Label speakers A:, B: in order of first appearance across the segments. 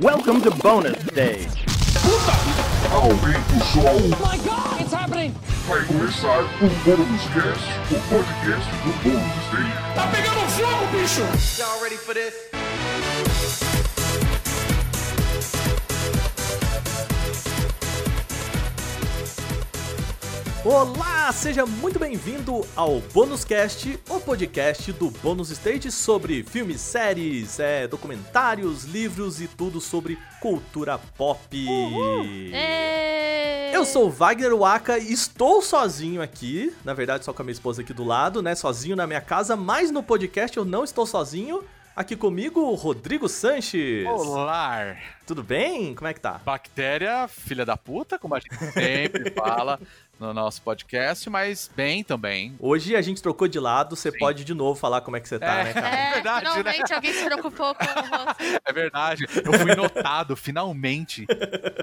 A: Welcome to bonus stage.
B: Aumenta o som.
C: my god, it's happening!
B: Vai começar o Bônus Cast, o podcast do Bônus Stage.
C: Tá pegando fogo, bicho!
D: Y'all ready for this?
E: Olá, seja muito bem-vindo ao Bônus Cast, o podcast do Bônus Stage sobre filmes, séries, é, documentários, livros e tudo sobre cultura pop. Eu sou o Wagner Waka e estou sozinho aqui, na verdade só com a minha esposa aqui do lado, né, sozinho na minha casa, mas no podcast eu não estou sozinho. Aqui comigo, Rodrigo Sanches.
F: Olá!
E: Tudo bem? Como é que tá?
F: Bactéria, filha da puta, como a gente sempre fala no nosso podcast, mas bem também.
E: Hoje a gente trocou de lado, você
F: Sim.
E: pode de novo falar como é que você tá,
F: É.
E: né, cara?
G: É,
F: verdade, né?
G: finalmente alguém se preocupou com você.
F: É verdade, eu fui notado, finalmente.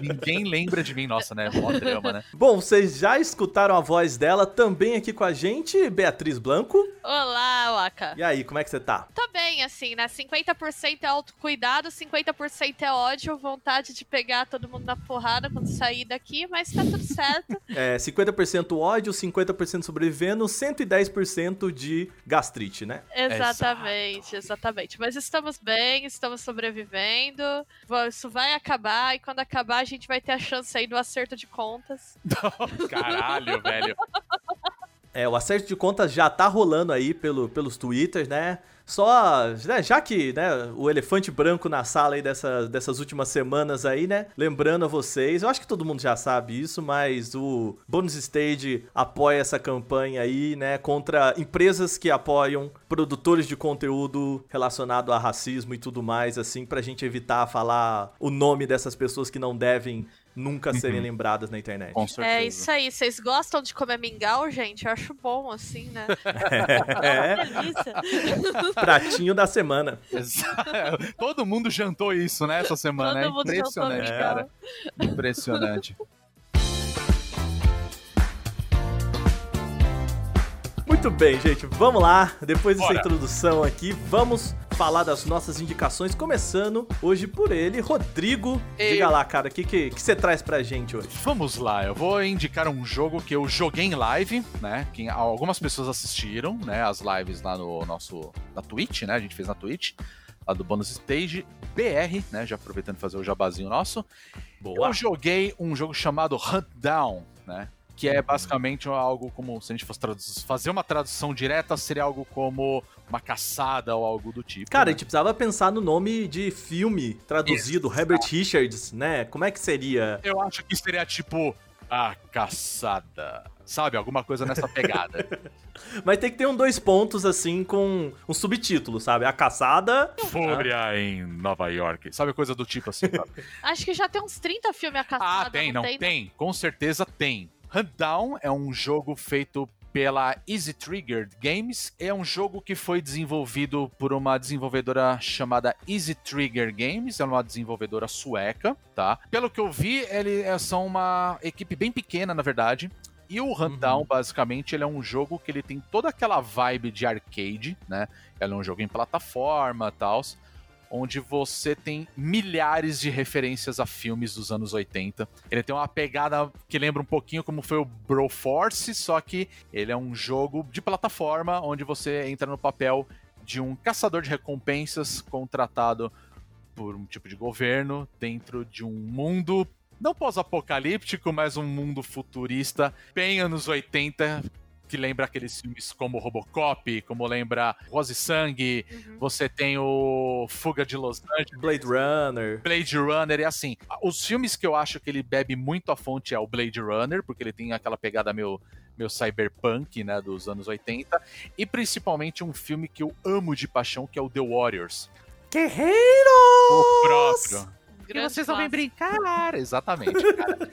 F: Ninguém lembra de mim, nossa, né? Mó drama, né?
E: Bom, vocês já escutaram a voz dela também aqui com a gente, Beatriz Blanco.
G: Olá, Waka.
E: E aí, como é que você tá?
G: Tô bem, assim, né? 50% é autocuidado, 50% é ódio, vontade de pegar todo mundo na porrada quando sair daqui, mas tá tudo certo.
E: É, 50% ódio, 50% sobrevivendo, 110% de gastrite, né?
G: exatamente, exatamente. Mas estamos bem, estamos sobrevivendo. Isso vai acabar e quando acabar a gente vai ter a chance aí do acerto de contas.
F: Caralho, velho.
E: É, o acerto de contas já tá rolando aí pelo, pelos twitters, né? Só, né, já que né, o elefante branco na sala aí dessa, dessas últimas semanas aí, né? Lembrando a vocês, eu acho que todo mundo já sabe isso, mas o Bonus Stage apoia essa campanha aí, né? Contra empresas que apoiam produtores de conteúdo relacionado a racismo e tudo mais, assim, pra gente evitar falar o nome dessas pessoas que não devem nunca serem lembradas na internet.
F: Com certeza.
G: É isso aí. Vocês gostam de comer mingau, gente? Eu acho bom, assim, né?
E: É,
G: Delícia.
E: pratinho da semana.
F: Exa- Todo mundo jantou isso, né, essa semana.
G: Todo
F: é impressionante, cara. Impressionante.
E: Muito bem, gente, vamos lá. Depois dessa
F: Bora.
E: introdução aqui, vamos falar das nossas indicações, começando hoje por ele, Rodrigo.
F: Ei.
E: Diga lá, cara, o que que que você traz pra gente hoje?
F: Vamos lá, eu vou indicar um jogo que eu joguei em live, né? Que algumas pessoas assistiram, né? As lives lá no nosso. na Twitch, né? A gente fez na Twitch, lá do Bonus Stage BR, né? Já aproveitando de fazer o jabazinho nosso. Eu joguei um jogo chamado Hunt Down, né? Que é basicamente algo como, se a gente fosse traduz- fazer uma tradução direta, seria algo como uma caçada ou algo do tipo.
E: Cara, a
F: né?
E: gente precisava pensar no nome de filme traduzido,
F: Exato.
E: Herbert Richards, né? Como é que seria?
F: Eu acho que seria tipo a caçada. Sabe? Alguma coisa nessa pegada.
E: Mas tem que ter um dois pontos, assim, com um subtítulo, sabe? A caçada.
F: Fúria em Nova York. Sabe coisa do tipo assim, sabe?
G: Acho que já tem uns 30 filmes a caçada.
F: Ah, tem, não, tem. Com certeza tem. Hunt Down é um jogo feito pela Easy Trigger Games. É um jogo que foi desenvolvido por uma desenvolvedora chamada Easy Trigger Games. É uma desenvolvedora sueca, tá? Pelo que eu vi, eles são uma equipe bem pequena, na verdade. E o Hunt
E: Uhum.
F: Basicamente, ele é um jogo que ele tem toda aquela vibe de arcade, né? Ele é um jogo em plataforma e tal onde você tem milhares de referências a filmes dos anos 80. Ele tem uma pegada que lembra um pouquinho como foi o Broforce, só que ele é um jogo de plataforma onde você entra no papel de um caçador de recompensas contratado por um tipo de governo dentro de um mundo não pós-apocalíptico, mas um mundo futurista, bem anos 80, que lembra aqueles filmes como Robocop, como lembra Rose e Sangue,
G: Uhum.
F: você tem o Fuga de Los Angeles,
E: Blade Runner.
F: Blade Runner e assim. Os filmes que eu acho que ele bebe muito a fonte é o Blade Runner, porque ele tem aquela pegada meio, meio cyberpunk, né, dos anos 80, e principalmente um filme que eu amo de paixão, que é o The Warriors.
E: Guerreiros!
F: O próprio. E
G: Grande
F: vocês não vêm
G: clássico.
F: brincar! Exatamente, cara.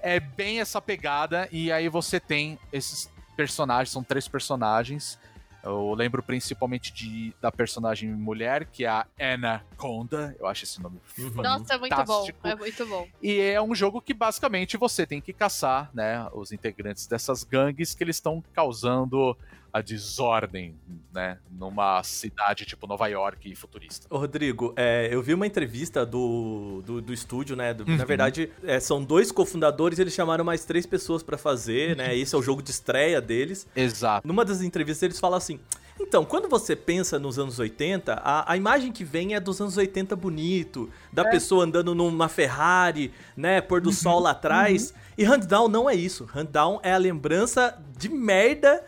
F: é bem essa pegada, e aí você tem esses personagens, são três personagens. Eu lembro principalmente de, da personagem mulher, que é a Anaconda. Eu acho esse nome
E: Uhum.
G: Nossa, é muito bom.
F: fantástico.
G: É muito bom.
F: E é um jogo que basicamente você tem que caçar, né, os integrantes dessas gangues que eles estão causando a desordem, né? Numa cidade tipo Nova York e futurista.
E: Ô, Rodrigo, é, eu vi uma entrevista do, do, do estúdio, né? do-
F: Uhum.
E: Na verdade, é, são dois cofundadores, eles chamaram mais três pessoas pra fazer, né? Esse é o jogo de estreia deles.
F: Exato.
E: Numa das entrevistas eles falam assim: então, quando você pensa nos anos 80, a, a imagem que vem é dos anos 80 bonito, da pessoa andando numa Ferrari, né, pôr do sol lá atrás. E Handdown não é isso. Handdown é a lembrança de merda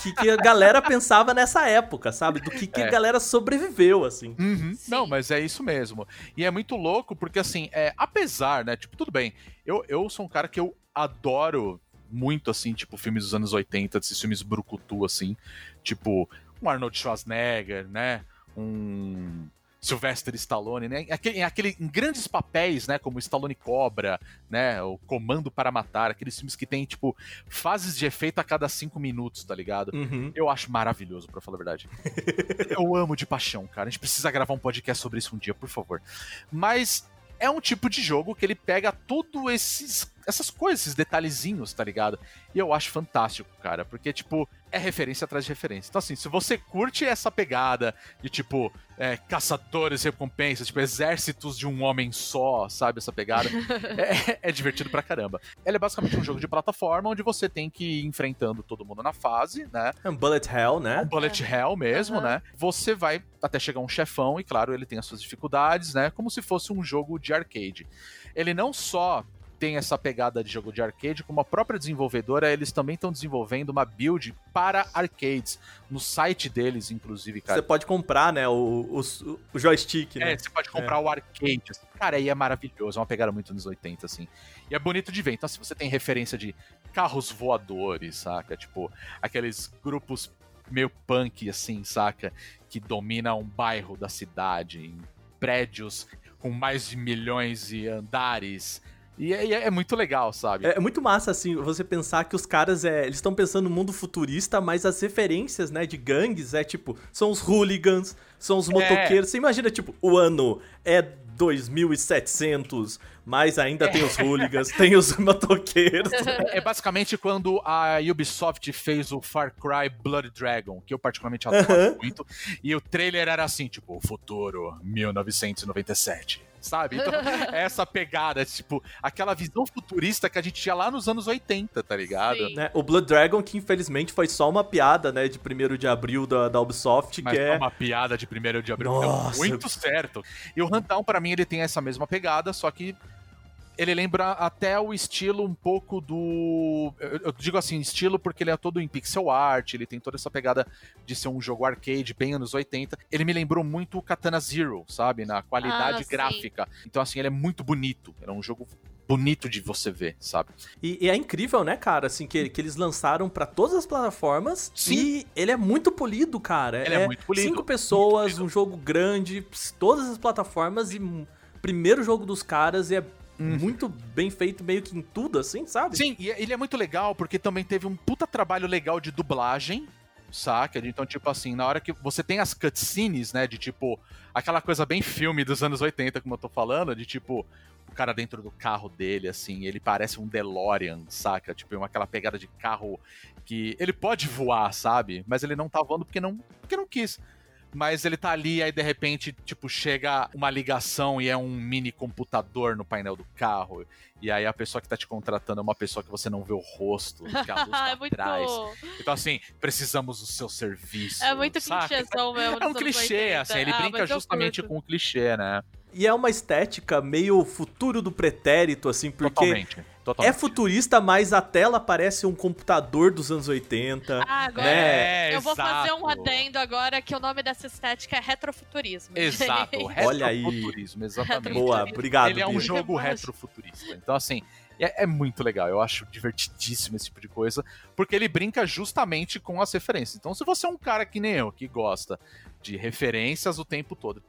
E: que, que a galera pensava nessa época, sabe? Do que, que a
F: É.
E: galera sobreviveu, assim.
F: Uhum. Não, mas é isso mesmo. E é muito louco porque, assim, é, apesar, né? Tipo, tudo bem. Eu, eu sou um cara que eu adoro muito, assim, tipo, filmes dos anos 80, desses filmes brucutu, assim. Tipo, um Arnold Schwarzenegger, né? Um. Sylvester Stallone, né? Aquele, aquele, em grandes papéis, né? Como Stallone Cobra, né? O Comando para Matar, aqueles filmes que tem, tipo, fases de efeito a cada cinco minutos, tá ligado?
E: Uhum.
F: Eu acho maravilhoso, pra falar a verdade. Eu amo de paixão, cara. A gente precisa gravar um podcast sobre isso um dia, por favor. Mas é um tipo de jogo que ele pega tudo esses essas coisas, esses detalhezinhos, tá ligado? E eu acho fantástico, cara, porque tipo, é referência atrás de referência. Então assim, se você curte essa pegada de tipo, é, caçadores, recompensas, tipo, exércitos de um homem só, sabe essa pegada? é, é divertido pra caramba. Ele é basicamente um jogo de plataforma onde você tem que ir enfrentando todo mundo na fase, né?
E: É um Bullet Hell, né?
F: um bullet hell mesmo,
G: Aham.
F: né? Você vai até chegar um chefão e, claro, ele tem as suas dificuldades, né? Como se fosse um jogo de arcade. Ele não só tem essa pegada de jogo de arcade, como a própria desenvolvedora, eles também estão desenvolvendo uma build para arcades. No site deles, inclusive, cara.
E: Você pode comprar, né, o, o, o joystick, né?
F: É, você pode comprar o arcade. assim. Cara, aí é maravilhoso. É uma pegada muito nos 80, assim. E é bonito de ver. Então, se você tem referência de carros voadores, saca? Tipo, aqueles grupos meio punk, assim, saca? Que dominam um bairro da cidade, em prédios com mais de milhões de andares. E é, e é muito legal, sabe?
E: É muito massa, assim, você pensar que os caras, é, eles estão pensando no mundo futurista, mas as referências, né, de gangues é, tipo, são os hooligans, são os motoqueiros. Você imagina, tipo, o ano é 2700, mas ainda tem os hooligans, tem os motoqueiros.
F: É basicamente quando a Ubisoft fez o Far Cry Blood Dragon, que eu particularmente adoro
E: Aham.
F: muito, e o trailer era assim, tipo, futuro 1997. Sabe? Então, essa pegada, tipo, aquela visão futurista que a gente tinha lá nos anos 80, tá ligado?
E: Né? O Blood Dragon, que infelizmente foi só uma piada, né, de 1 de abril da, da Ubisoft,
F: Mas
E: que
F: é
E: é...
F: uma piada de 1 de abril,
E: Nossa.
F: deu muito certo. E o Rundown, pra mim, ele tem essa mesma pegada, só que ele lembra até o estilo um pouco do. Eu, eu digo assim, estilo porque ele é todo em pixel art, ele tem toda essa pegada de ser um jogo arcade bem anos 80. Ele me lembrou muito o Katana Zero, sabe? Na qualidade
G: Ah, sim.
F: gráfica. Então, assim, ele é muito bonito. Ele é um jogo bonito de você ver, sabe?
E: E, e é incrível, né, cara, assim, que, que eles lançaram pra todas as plataformas
F: Sim.
E: e ele é muito polido, cara.
F: Ele é muito polido,
E: Cinco pessoas,
F: polido.
E: um jogo grande, todas as plataformas e primeiro jogo dos caras e é muito bem feito meio que em tudo, assim, sabe?
F: Sim, e ele é muito legal porque também teve um puta trabalho legal de dublagem, saca? Então, tipo assim, na hora que você tem as cutscenes, né, de tipo, aquela coisa bem filme dos anos 80, como eu tô falando, de tipo, o cara dentro do carro dele, assim, ele parece um DeLorean, saca? Tipo, uma- aquela pegada de carro que ele pode voar, sabe? Mas ele não tá voando porque não, porque não quis. Mas ele tá ali, aí de repente, tipo, chega uma ligação e é um mini computador no painel do carro. E aí a pessoa que tá te contratando é uma pessoa que você não vê o rosto, que a luz tá
G: é muito.
F: atrás. Então, assim, precisamos do seu serviço.
G: É muito
F: saca?
G: clichêzão mesmo.
F: É um clichê,
G: 80.
F: assim, ele
G: Ah,
F: brinca justamente com o clichê, né?
E: E é uma estética meio futuro do pretérito, assim, porque
F: Totalmente.
E: é
F: totalmente.
E: futurista, mas a tela parece um computador dos anos 80.
G: Ah, agora
E: né?
F: É,
G: eu vou fazer um
F: exato.
G: adendo agora que o nome dessa estética é retrofuturismo.
F: Exato,
E: Olha aí.
F: retrofuturismo, exatamente.
E: Boa, obrigado.
F: Ele é um
E: Bia.
F: jogo retrofuturista. Então, assim, é, é muito legal. Eu acho divertidíssimo esse tipo de coisa, porque ele brinca justamente com as referências. Então, se você é um cara que nem eu, que gosta de referências o tempo todo,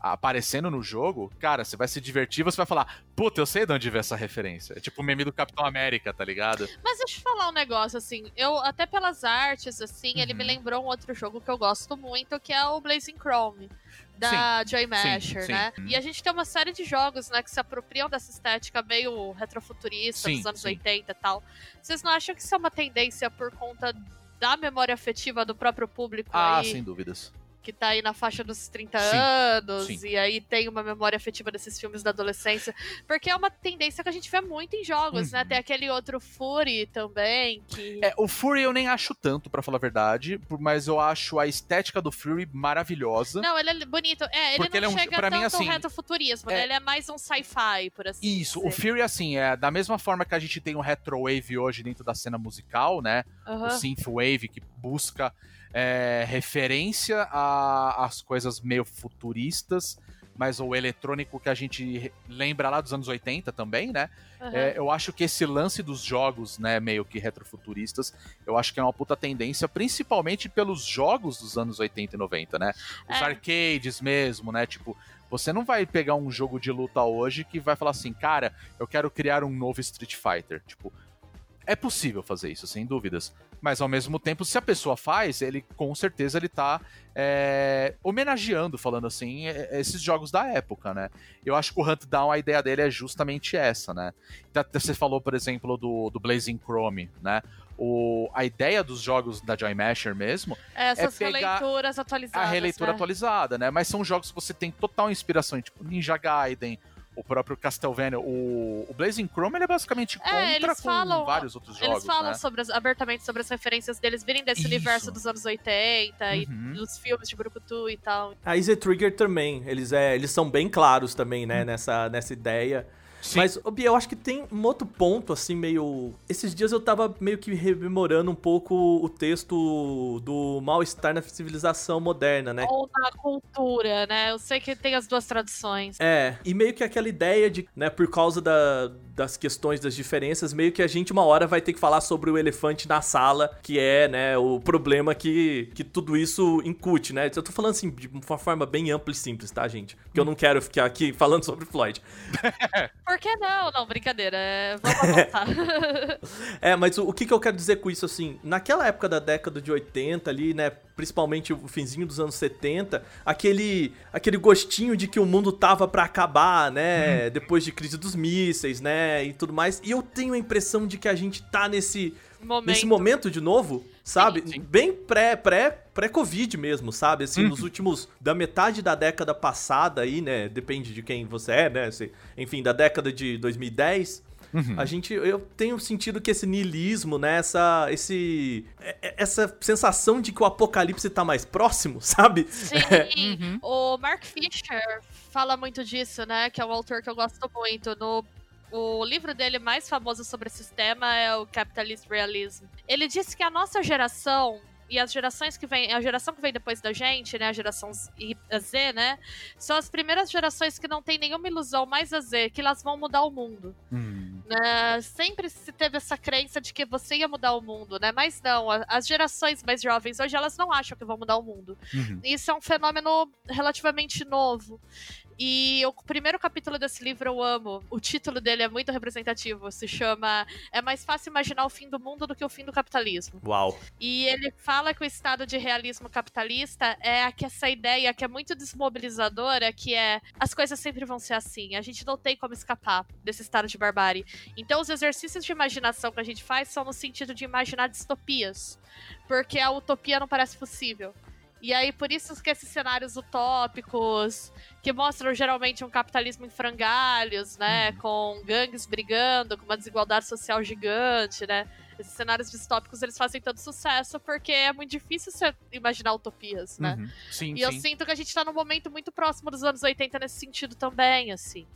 F: aparecendo no jogo, cara, você vai se divertir, você vai falar, puta, eu sei de onde veio essa referência. É tipo o meme do Capitão América, tá ligado?
G: Mas deixa eu falar um negócio, assim, eu, até pelas artes, assim, ele
F: Uhum.
G: me lembrou um outro jogo que eu gosto muito, que é o Blazing Chrome. Da Joy Masher,
F: sim.
G: né?
F: Uhum.
G: E a gente tem uma série de jogos, né, que se apropriam dessa estética meio retrofuturista
F: Sim,
G: dos anos
F: sim.
G: 80 e tal. Vocês não acham que isso é uma tendência por conta da memória afetiva do próprio público
F: Ah,
G: aí,
F: sem dúvidas.
G: Que tá aí na faixa dos 30
F: Sim,
G: anos,
F: sim.
G: e aí tem uma memória afetiva desses filmes da adolescência. Porque é uma tendência que a gente vê muito em jogos, né?
F: Uhum.
G: Tem aquele outro Fury também, que.
F: É, o Fury eu nem acho tanto, pra falar a verdade, mas eu acho a estética do Fury maravilhosa.
G: Não, ele é bonito. É, ele
F: Porque
G: não
F: ele é um-
G: chega
F: pra
G: tanto
F: mim, assim,
G: retrofuturismo,
F: é-
G: né? Ele é mais um sci-fi, por assim
F: Isso, o. Fury, assim, é da mesma forma que a gente tem o Retrowave hoje dentro da cena musical, né?
G: Aham.
F: o synthwave que busca é, referência às coisas meio futuristas, mas o eletrônico que a gente lembra lá dos anos 80 também, né?
G: aham.
F: É, eu acho que esse lance dos jogos, né, meio que retrofuturistas, eu acho que é uma puta tendência, principalmente pelos jogos dos anos 80 e 90, né? Os
G: É.
F: arcades mesmo, né? Tipo, você não vai pegar um jogo de luta hoje que vai falar assim, cara, eu quero criar um novo Street Fighter. Tipo, é possível fazer isso, sem dúvidas. Mas ao mesmo tempo, se a pessoa faz, ele com certeza ele tá é, homenageando, falando assim, é- esses jogos da época, né? Eu acho que o Hunt Down, a ideia dele é justamente essa, né? Então, Você falou, por exemplo, do, do Blazing Chrome, né? O, a ideia dos jogos da Joy Masher mesmo
G: Essas
F: é pegar
G: releituras atualizadas.
F: a releitura
G: né?
F: atualizada, né? Mas são jogos que você tem total inspiração, tipo Ninja Gaiden, o próprio Castlevania, o, o Blazing Chrome ele é basicamente contra
G: É, eles
F: com
G: falam-
F: vários outros jogos,
G: Eles falam
F: né?
G: sobre as- abertamente sobre as referências deles virem desse
F: Isso.
G: universo dos anos 80
F: Uhum.
G: e dos filmes de Brucutu e tal.
E: A Easy Trigger também, eles, é, eles são bem claros também, né, nessa, nessa ideia.
F: Sim.
E: Mas, Bia, eu acho que tem um outro ponto, assim, meio. Esses dias eu tava meio que rememorando um pouco o texto do Mal-Estar na Civilização Moderna, né?
G: Ou na cultura, né? Eu sei que tem as duas traduções.
E: É, e meio que aquela ideia de, né, por causa da- das questões das diferenças, meio que a gente uma hora vai ter que falar sobre o elefante na sala, que é, né, o problema que, que tudo isso incute, né? Eu tô falando assim de uma forma bem ampla e simples, tá, gente? Porque eu não quero ficar aqui falando sobre Floyd.
G: Por que não? Não, brincadeira. é, Vamos voltar.
E: É, mas o, o que, que eu quero dizer com isso, assim, naquela época da década de 80 ali, né, principalmente o finzinho dos anos 70, aquele, aquele gostinho de que o mundo tava pra acabar, né, depois de crise dos mísseis, né, e tudo mais, e eu tenho a impressão de que a gente tá nesse,
G: Momento.
E: nesse momento de novo, sabe,
F: Sim, sim.
E: bem pré, pré, pré-covid mesmo, sabe, assim,
F: Uhum.
E: nos últimos, da metade da década passada aí, né, depende de quem você é, né, se- enfim, da década de 2010...
F: Uhum.
E: A gente, eu tenho sentido que esse niilismo, né, essa, esse, é- é- essa sensação de que o apocalipse tá mais próximo, sabe?
G: Sim,
F: Uhum.
G: o Mark Fisher fala muito disso, né? Que é um autor que eu gosto muito. No, o livro dele mais famoso sobre esse tema é o Capitalist Realism. Ele disse que a nossa geração e as gerações que vêm, a geração que vem depois da gente, né, a geração Z, né, são as primeiras gerações que não tem nenhuma ilusão mais a Z, que elas vão mudar o mundo
F: Hum,
G: né, sempre se teve essa crença de que você ia mudar o mundo, né? Mas não, as gerações mais jovens hoje elas não acham que vão mudar o mundo.
F: uhum.
G: Isso é um fenômeno relativamente novo. E o primeiro capítulo desse livro eu amo. O título dele é muito representativo. Se chama É mais fácil imaginar o fim do mundo do que o fim do capitalismo.
E: Uau.
G: E ele fala que o estado de realismo capitalista é aqui essa ideia que é muito desmobilizadora, que é as coisas sempre vão ser assim. A gente não tem como escapar desse estado de barbárie. Então os exercícios de imaginação que a gente faz são no sentido de imaginar distopias, porque a utopia não parece possível. E aí, por isso que esses cenários utópicos, que mostram geralmente um capitalismo em frangalhos, né? Com gangues brigando, com uma desigualdade social gigante, né? Esses cenários distópicos, eles fazem tanto sucesso porque é muito difícil você imaginar utopias, né?
F: Uhum. Sim,
G: E eu
F: sim.
G: sinto que a gente tá num momento muito próximo dos anos 80 nesse sentido também, assim.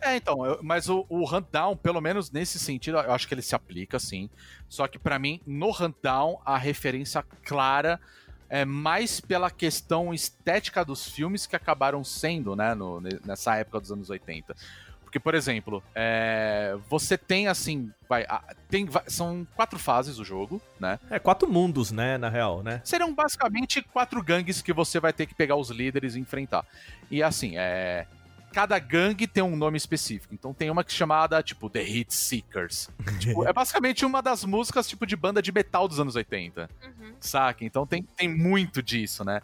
F: É, então, eu- mas o, o Hunt Down, pelo menos nesse sentido, eu acho que ele se aplica, sim. Só que pra mim, no Hunt Down, a referência clara é mais pela questão estética dos filmes que acabaram sendo, né, no- ne- nessa época dos anos 80. Porque, por exemplo, é, você tem assim. Vai, tem, va- são quatro fases o jogo, né?
E: É quatro mundos, né, na real, né?
F: Seriam basicamente quatro gangues que você vai ter que pegar os líderes e enfrentar. E assim, é. Cada gangue tem um nome específico. Então tem uma que é chamada, tipo, The Hit Seekers. Tipo, é basicamente uma das músicas, tipo, de banda de metal dos anos 80.
G: Uhum.
F: Saca? Então tem, tem muito disso, né?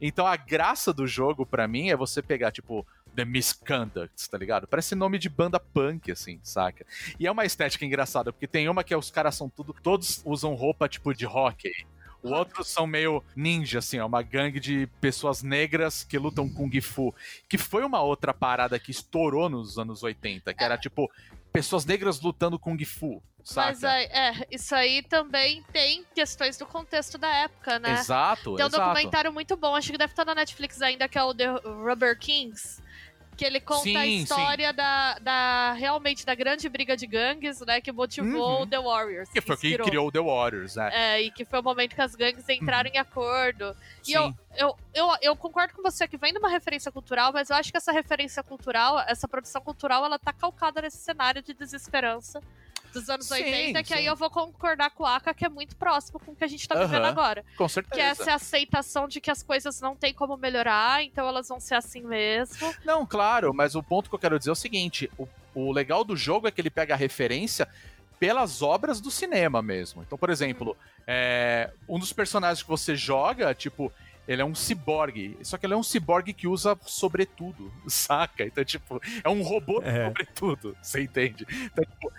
F: Então a graça do jogo, pra mim, é você pegar, tipo, The Misconducts, tá ligado? Parece nome de banda punk, assim, saca? E é uma estética engraçada, porque tem uma que é os caras são tudo. Todos usam roupa, tipo, de hockey. O outro são meio ninja, assim, é uma gangue de pessoas negras que lutam Kung Fu. Que foi uma outra parada que estourou nos anos 80, que era tipo pessoas negras lutando Kung Fu. Saca?
G: Mas aí, é, isso aí também tem questões do contexto da época, né?
F: Exato,
G: Tem um
F: exato.
G: documentário muito bom, acho que deve estar na Netflix ainda, que é o The Rubber Kings. Que ele conta
F: Sim,
G: a
F: sim.
G: história da, da realmente da grande briga de gangues, né? Que motivou
F: Uhum.
G: o The Warriors.
F: Que foi o que criou o The Warriors, né?
G: É, e que foi o momento que as gangues entraram em acordo. E eu, eu, eu, eu concordo com você que vem de uma referência cultural, mas eu acho que essa referência cultural, essa produção cultural, ela tá calcada nesse cenário de desesperança dos anos
F: Sim,
G: 80, que aí
F: sim.
G: eu vou concordar com o Aka, que é muito próximo com o que a gente tá vivendo
F: Aham.
G: agora.
F: Com
G: Que
F: certeza.
G: essa é a aceitação de que as coisas não tem como melhorar, então elas vão ser assim mesmo.
F: Não, claro, mas o ponto que eu quero dizer é o seguinte: o, o legal do jogo é que ele pega a referência pelas obras do cinema mesmo. Então, por exemplo, é, um dos personagens que você joga, tipo, ele é um ciborgue. Só que ele é um ciborgue que usa sobretudo, saca? Então, tipo, é um robô
E: É.
F: sobretudo, você entende? Então, tipo,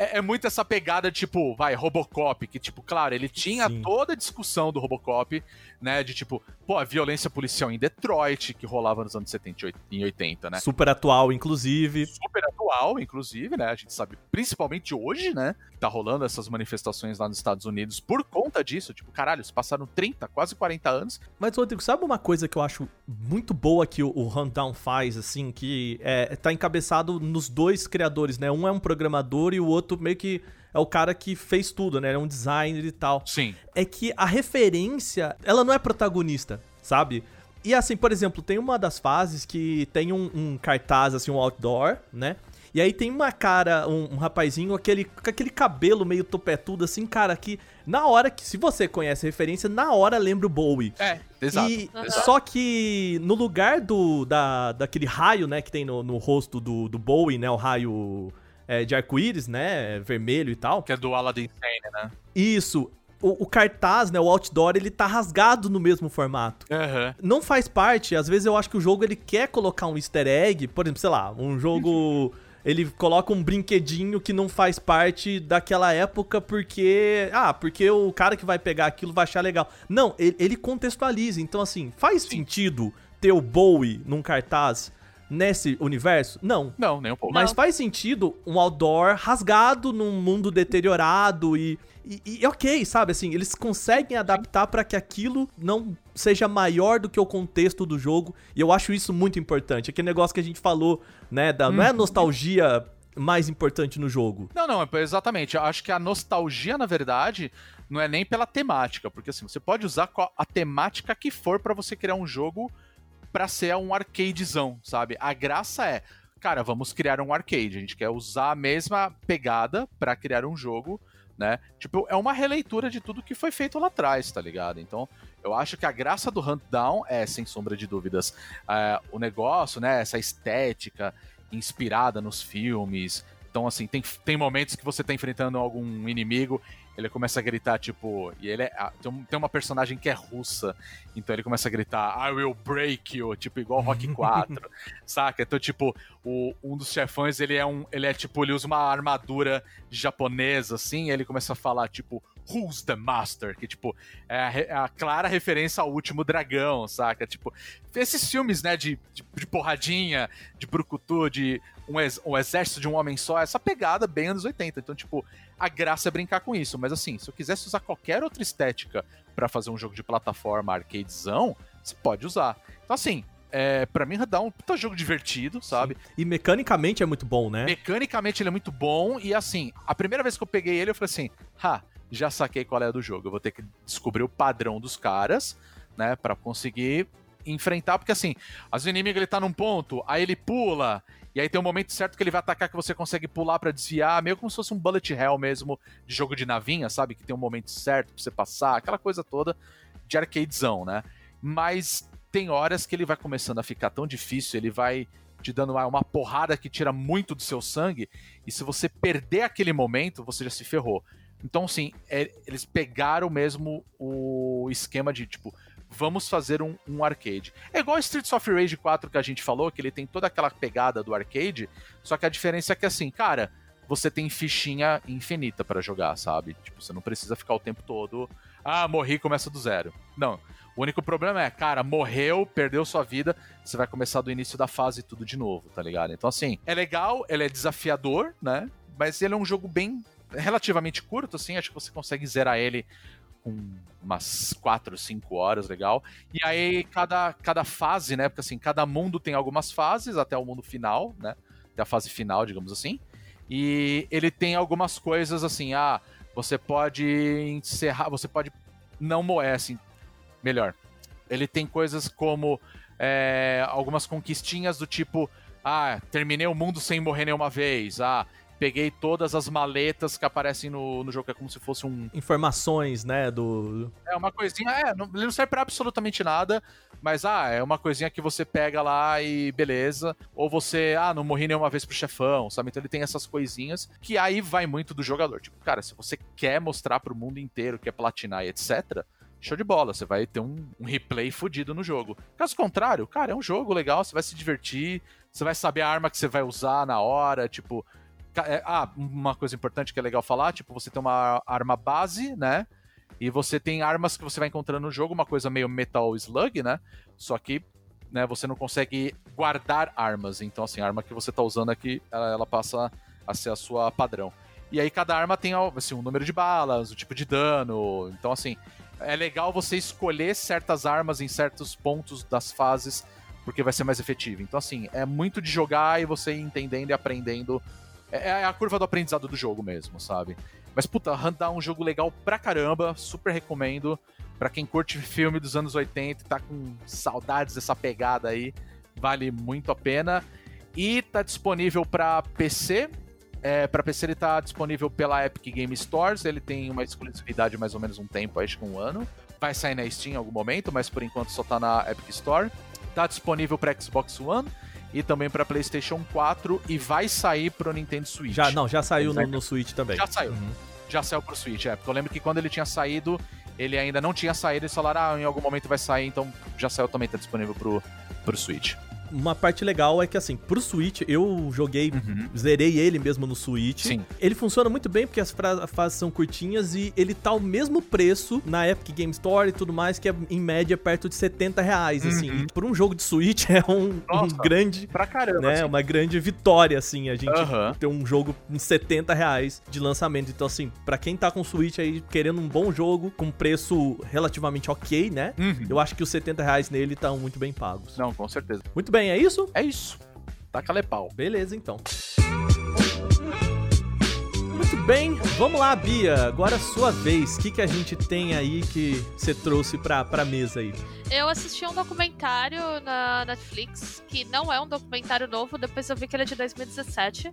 F: é, é muito essa pegada, tipo, vai, Robocop, que, tipo, claro, ele tinha
E: Sim.
F: toda a discussão do Robocop, né? De tipo, pô, a violência policial em Detroit, que rolava nos anos 70 e oit- e 80, né?
E: Super atual, inclusive.
F: Super atual, inclusive, né? A gente sabe, principalmente hoje, né? Que tá rolando essas manifestações lá nos Estados Unidos por conta disso. Tipo, caralho, se passaram 30, quase 40 anos.
E: Mas, Rodrigo, sabe uma coisa que eu acho muito boa que o, o Rundown faz, assim, que é, tá encabeçado nos dois criadores, né? Um é um programador e o outro meio que é o cara que fez tudo, né? Ele é um designer e tal.
F: Sim.
E: É que a referência, ela não é protagonista, sabe? E assim, por exemplo, tem uma das fases que tem um, um cartaz, assim, um outdoor, né? E aí tem uma cara, um, um rapazinho aquele, com aquele cabelo meio topetudo, assim, cara, que na hora que, se você conhece a referência, na hora lembra o Bowie.
F: É, exato.
E: E
G: Aham.
E: só que no lugar do da, daquele raio, né, que tem no, no rosto do, do Bowie, né, o raio é, de arco-íris, né, vermelho e tal.
F: Que é do Aladdin Sane, né?
E: Isso, o, o cartaz, né, o outdoor, ele tá rasgado no mesmo formato.
F: Aham.
E: Não faz parte, às vezes eu acho que o jogo ele quer colocar um easter egg, por exemplo, sei lá, um jogo ele coloca um brinquedinho que não faz parte daquela época porque, ah, porque o cara que vai pegar aquilo vai achar legal. Não, ele, ele contextualiza, então assim, faz sentido ter o Bowie num cartaz nesse universo? Não.
F: Não, nem um pouco.
E: Mas faz sentido um outdoor rasgado num mundo deteriorado e, e, e ok, sabe? Assim, eles conseguem adaptar pra que aquilo não seja maior do que o contexto do jogo. E eu acho isso muito importante. Aquele negócio que a gente falou, né? Da, Não é a nostalgia mais importante no jogo.
F: Não, não, é- exatamente. Eu acho que a nostalgia, na verdade, não é nem pela temática, porque assim, você pode usar qual- a temática que for pra você criar um jogo pra ser um arcadezão, sabe? A graça é, cara, vamos criar um arcade. A gente quer usar a mesma pegada pra criar um jogo, né? Tipo, é uma releitura de tudo que foi feito lá atrás, tá ligado? Então, eu acho que a graça do Huntdown é, sem sombra de dúvidas, é, o negócio, né? Essa estética inspirada nos filmes. Então, assim, tem, tem momentos que você tá enfrentando algum inimigo, ele começa a gritar, tipo. E ele é. Tem, tem uma personagem que é russa, então ele começa a gritar, I will break you, tipo, igual Rock 4, saca? Então, tipo, o, um dos chefões, ele é um. Ele é tipo, ele usa uma armadura japonesa, assim, e ele começa a falar, tipo, Who's the Master? Que, tipo, é a, é a clara referência ao último dragão, saca? Tipo, esses filmes, né, de, de, de porradinha, de brucutu, de um, ex- um exército de um homem só, essa pegada bem anos 80. Então, tipo, a graça é brincar com isso. Mas assim, se eu quisesse usar qualquer outra estética pra fazer um jogo de plataforma arcadezão, você pode usar. Então, assim, é, pra mim dá um puta jogo divertido, sabe?
E: E mecanicamente é muito bom, né?
F: Mecanicamente ele é muito bom e assim, a primeira vez que eu peguei ele, eu falei assim, ha, já saquei qual é a do jogo. Eu vou ter que descobrir o padrão dos caras, né, Pra conseguir enfrentar, porque assim, o inimigo ele tá num ponto, aí ele pula, e aí tem um momento certo que ele vai atacar que você consegue pular pra desviar, meio como se fosse um bullet hell mesmo de jogo de navinha, sabe? Que tem um momento certo pra você passar, aquela coisa toda de arcadezão, né? Mas tem horas que ele vai começando a ficar tão difícil, ele vai te dando uma porrada que tira muito do seu sangue, e se você perder aquele momento, você já se ferrou. Então, assim, é- eles pegaram mesmo o esquema de, tipo, vamos fazer um, um arcade. É igual Streets of Rage 4 que a gente falou, que ele tem toda aquela pegada do arcade, só que a diferença é que, assim, cara, você tem fichinha infinita pra jogar, sabe? Tipo, você não precisa ficar o tempo todo ah, morri, começa do zero. Não. O único problema é, cara, morreu, perdeu sua vida, você vai começar do início da fase tudo de novo, tá ligado? Então, assim, é legal, ele é desafiador, né? Mas ele é um jogo bem relativamente curto, assim, acho que você consegue zerar ele com umas 4, 5 horas, legal. E aí, cada, cada fase, né? Porque assim, cada mundo tem algumas fases, até o mundo final, né? Até a fase final, digamos assim. E ele tem algumas coisas assim, ah, você pode encerrar, você pode não morrer, assim, melhor. Ele tem coisas como é, algumas conquistinhas do tipo, ah, terminei o mundo sem morrer nenhuma vez, ah, peguei todas as maletas que aparecem no, no jogo, que é como se fosse um.
E: Informações, né? Do.
F: É uma coisinha, é, não, ele não serve pra absolutamente nada, mas ah, é uma coisinha que você pega lá e beleza. Ou você, ah, não morri nenhuma vez pro chefão, sabe? Então ele tem essas coisinhas que aí vai muito do jogador. Tipo, cara, se você quer mostrar pro mundo inteiro que é platinar e etc. Show de bola, você vai ter um, um replay fodido no jogo. Caso contrário, cara, é um jogo legal, você vai se divertir, você vai saber a arma que você vai usar na hora, tipo, ah, uma coisa importante que é legal falar, tipo, você tem uma arma base, né? E você tem armas que você vai encontrando no jogo, uma coisa meio Metal Slug, né? Só que né, você não consegue guardar armas. Então, assim, a arma que você tá usando aqui, ela, ela passa a ser a sua padrão. E aí cada arma tem assim, um número de balas, o tipo de dano. Então, assim, é legal você escolher certas armas em certos pontos das fases, porque vai ser mais efetivo. Então, assim, é muito de jogar e você entendendo e aprendendo é, é a curva do aprendizado do jogo mesmo, sabe? Mas, puta, Hunt é um jogo legal pra caramba, super recomendo. Pra quem curte filme dos anos 80 e tá com saudades dessa pegada aí, vale muito a pena. E tá disponível pra PC. É, para PC ele tá disponível pela Epic Game Stores, ele tem uma exclusividade mais ou menos um tempo, acho que um ano. Vai sair na Steam em algum momento, mas por enquanto só tá na Epic Store. Tá disponível para Xbox One e também para PlayStation 4 e vai sair pro Nintendo Switch.
E: Já, não, já saiu no, no, Switch também.
F: Já saiu. Uhum. Já saiu pro Switch, é. Porque eu lembro que quando ele tinha saído, ele ainda não tinha saído, eles falaram, ah, em algum momento vai sair, então já saiu também, tá disponível pro, pro Switch
E: uma parte legal é que, assim, pro Switch, eu joguei, uhum. zerei ele mesmo no Switch.
F: Sim.
E: Ele funciona muito bem porque as fases são curtinhas e ele tá o mesmo preço na Epic Game Store e tudo mais, que é em média perto de 70 reais, assim. uhum. assim. por um jogo de Switch é um, Nossa, um grande.
F: Pra caramba.
E: Né, assim. Uma grande vitória, assim, a gente uhum. ter um jogo em 70 reais de lançamento. Então, assim, pra quem tá com Switch aí querendo um bom jogo, com preço relativamente ok, né? Uhum. Eu acho que os 70 reais nele estão muito bem pagos.
F: Não, com certeza.
E: Muito bem bem, é isso?
F: É isso. Taca lepau.
E: Beleza, então. Muito bem, vamos lá, Bia. Agora é sua vez. O que, que a gente tem aí que você trouxe pra, pra mesa aí?
G: Eu assisti um documentário na Netflix, que não é um documentário novo, depois eu vi que ele é de 2017.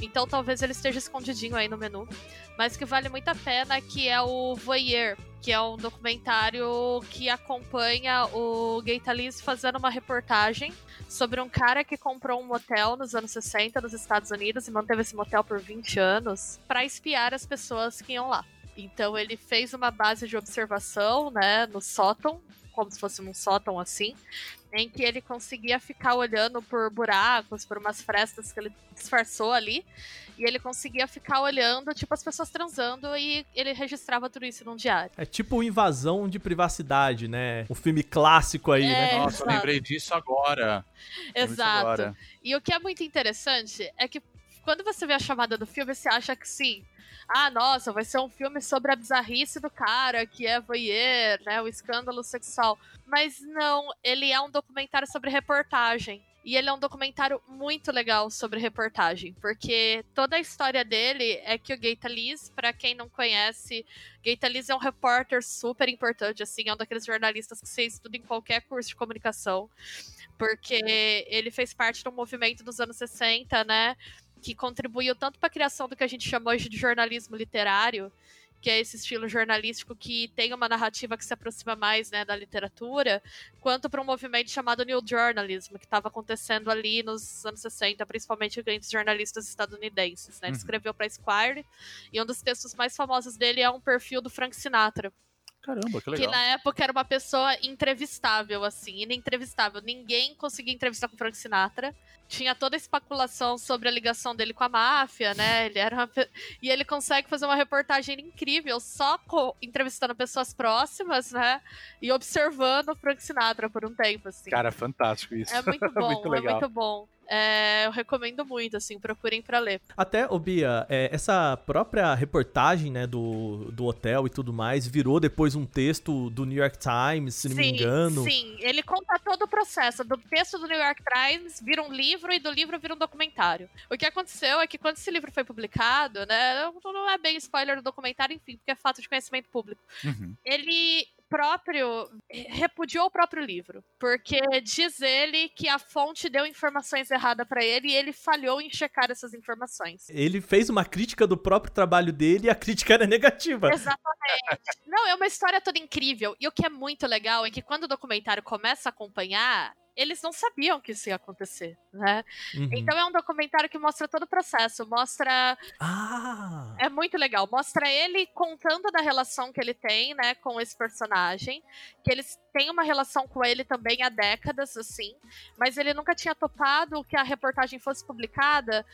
G: Então talvez ele esteja escondidinho aí no menu. Mas que vale muito a pena, que é o Voyeur, que é um documentário que acompanha o Gaita Liz fazendo uma reportagem sobre um cara que comprou um motel nos anos 60 nos Estados Unidos e manteve esse motel por 20 anos para espiar as pessoas que iam lá. Então ele fez uma base de observação, né, no sótão, como se fosse um sótão assim, em que ele conseguia ficar olhando por buracos, por umas frestas que ele disfarçou ali, e ele conseguia ficar olhando, tipo, as pessoas transando, e ele registrava tudo isso num diário.
E: É tipo invasão de privacidade, né? Um filme clássico aí,
G: é,
E: né?
F: Nossa, eu lembrei disso agora.
G: Exato. Agora. E o que é muito interessante é que quando você vê a chamada do filme, você acha que sim, ah, nossa, vai ser um filme sobre a bizarrice do cara que é voyeur, né, o escândalo sexual. Mas não, ele é um documentário sobre reportagem. E ele é um documentário muito legal sobre reportagem, porque toda a história dele é que o Gaita Liz, para quem não conhece, Gaita Liz é um repórter super importante, assim, é um daqueles jornalistas que você estuda em qualquer curso de comunicação, porque ele fez parte de um movimento dos anos 60, né, que contribuiu tanto para a criação do que a gente chama hoje de jornalismo literário, que é esse estilo jornalístico que tem uma narrativa que se aproxima mais né, da literatura, quanto para um movimento chamado New Journalism, que estava acontecendo ali nos anos 60, principalmente entre jornalistas estadunidenses. Né? Ele uhum. escreveu para Esquire, e um dos textos mais famosos dele é um perfil do Frank Sinatra,
F: Caramba, que
G: Que
F: legal.
G: na época era uma pessoa entrevistável, assim, inentrevistável. Ninguém conseguia entrevistar com o Frank Sinatra. Tinha toda a especulação sobre a ligação dele com a máfia, né? Ele era uma E ele consegue fazer uma reportagem incrível só co- entrevistando pessoas próximas, né? E observando o Frank Sinatra por um tempo, assim.
F: Cara, fantástico isso.
G: é muito bom,
F: muito
G: é muito bom. É, eu recomendo muito, assim, procurem pra ler.
E: Até, ô Bia, é, essa própria reportagem, né, do, do hotel e tudo mais, virou depois um texto do New York Times, se não me engano.
G: Sim, ele conta todo o processo. Do texto do New York Times vira um livro e do livro vira um documentário. O que aconteceu é que quando esse livro foi publicado, né? Não é bem spoiler do documentário, enfim, porque é fato de conhecimento público.
F: Uhum.
G: Ele próprio repudiou o próprio livro, porque diz ele que a fonte deu informações erradas pra ele e ele falhou em checar essas informações.
E: Ele fez uma crítica do próprio trabalho dele e a crítica era negativa.
G: Exatamente. Não, é uma história toda incrível. E o que é muito legal é que quando o documentário começa a acompanhar, eles não sabiam que isso ia acontecer, né?
E: Uhum.
G: Então é um documentário que mostra todo o processo, mostra
E: Ah!
G: é muito legal. Mostra ele contando da relação que ele tem, né, com esse personagem. Que eles têm uma relação com ele também há décadas, assim. Mas ele nunca tinha topado que a reportagem fosse publicada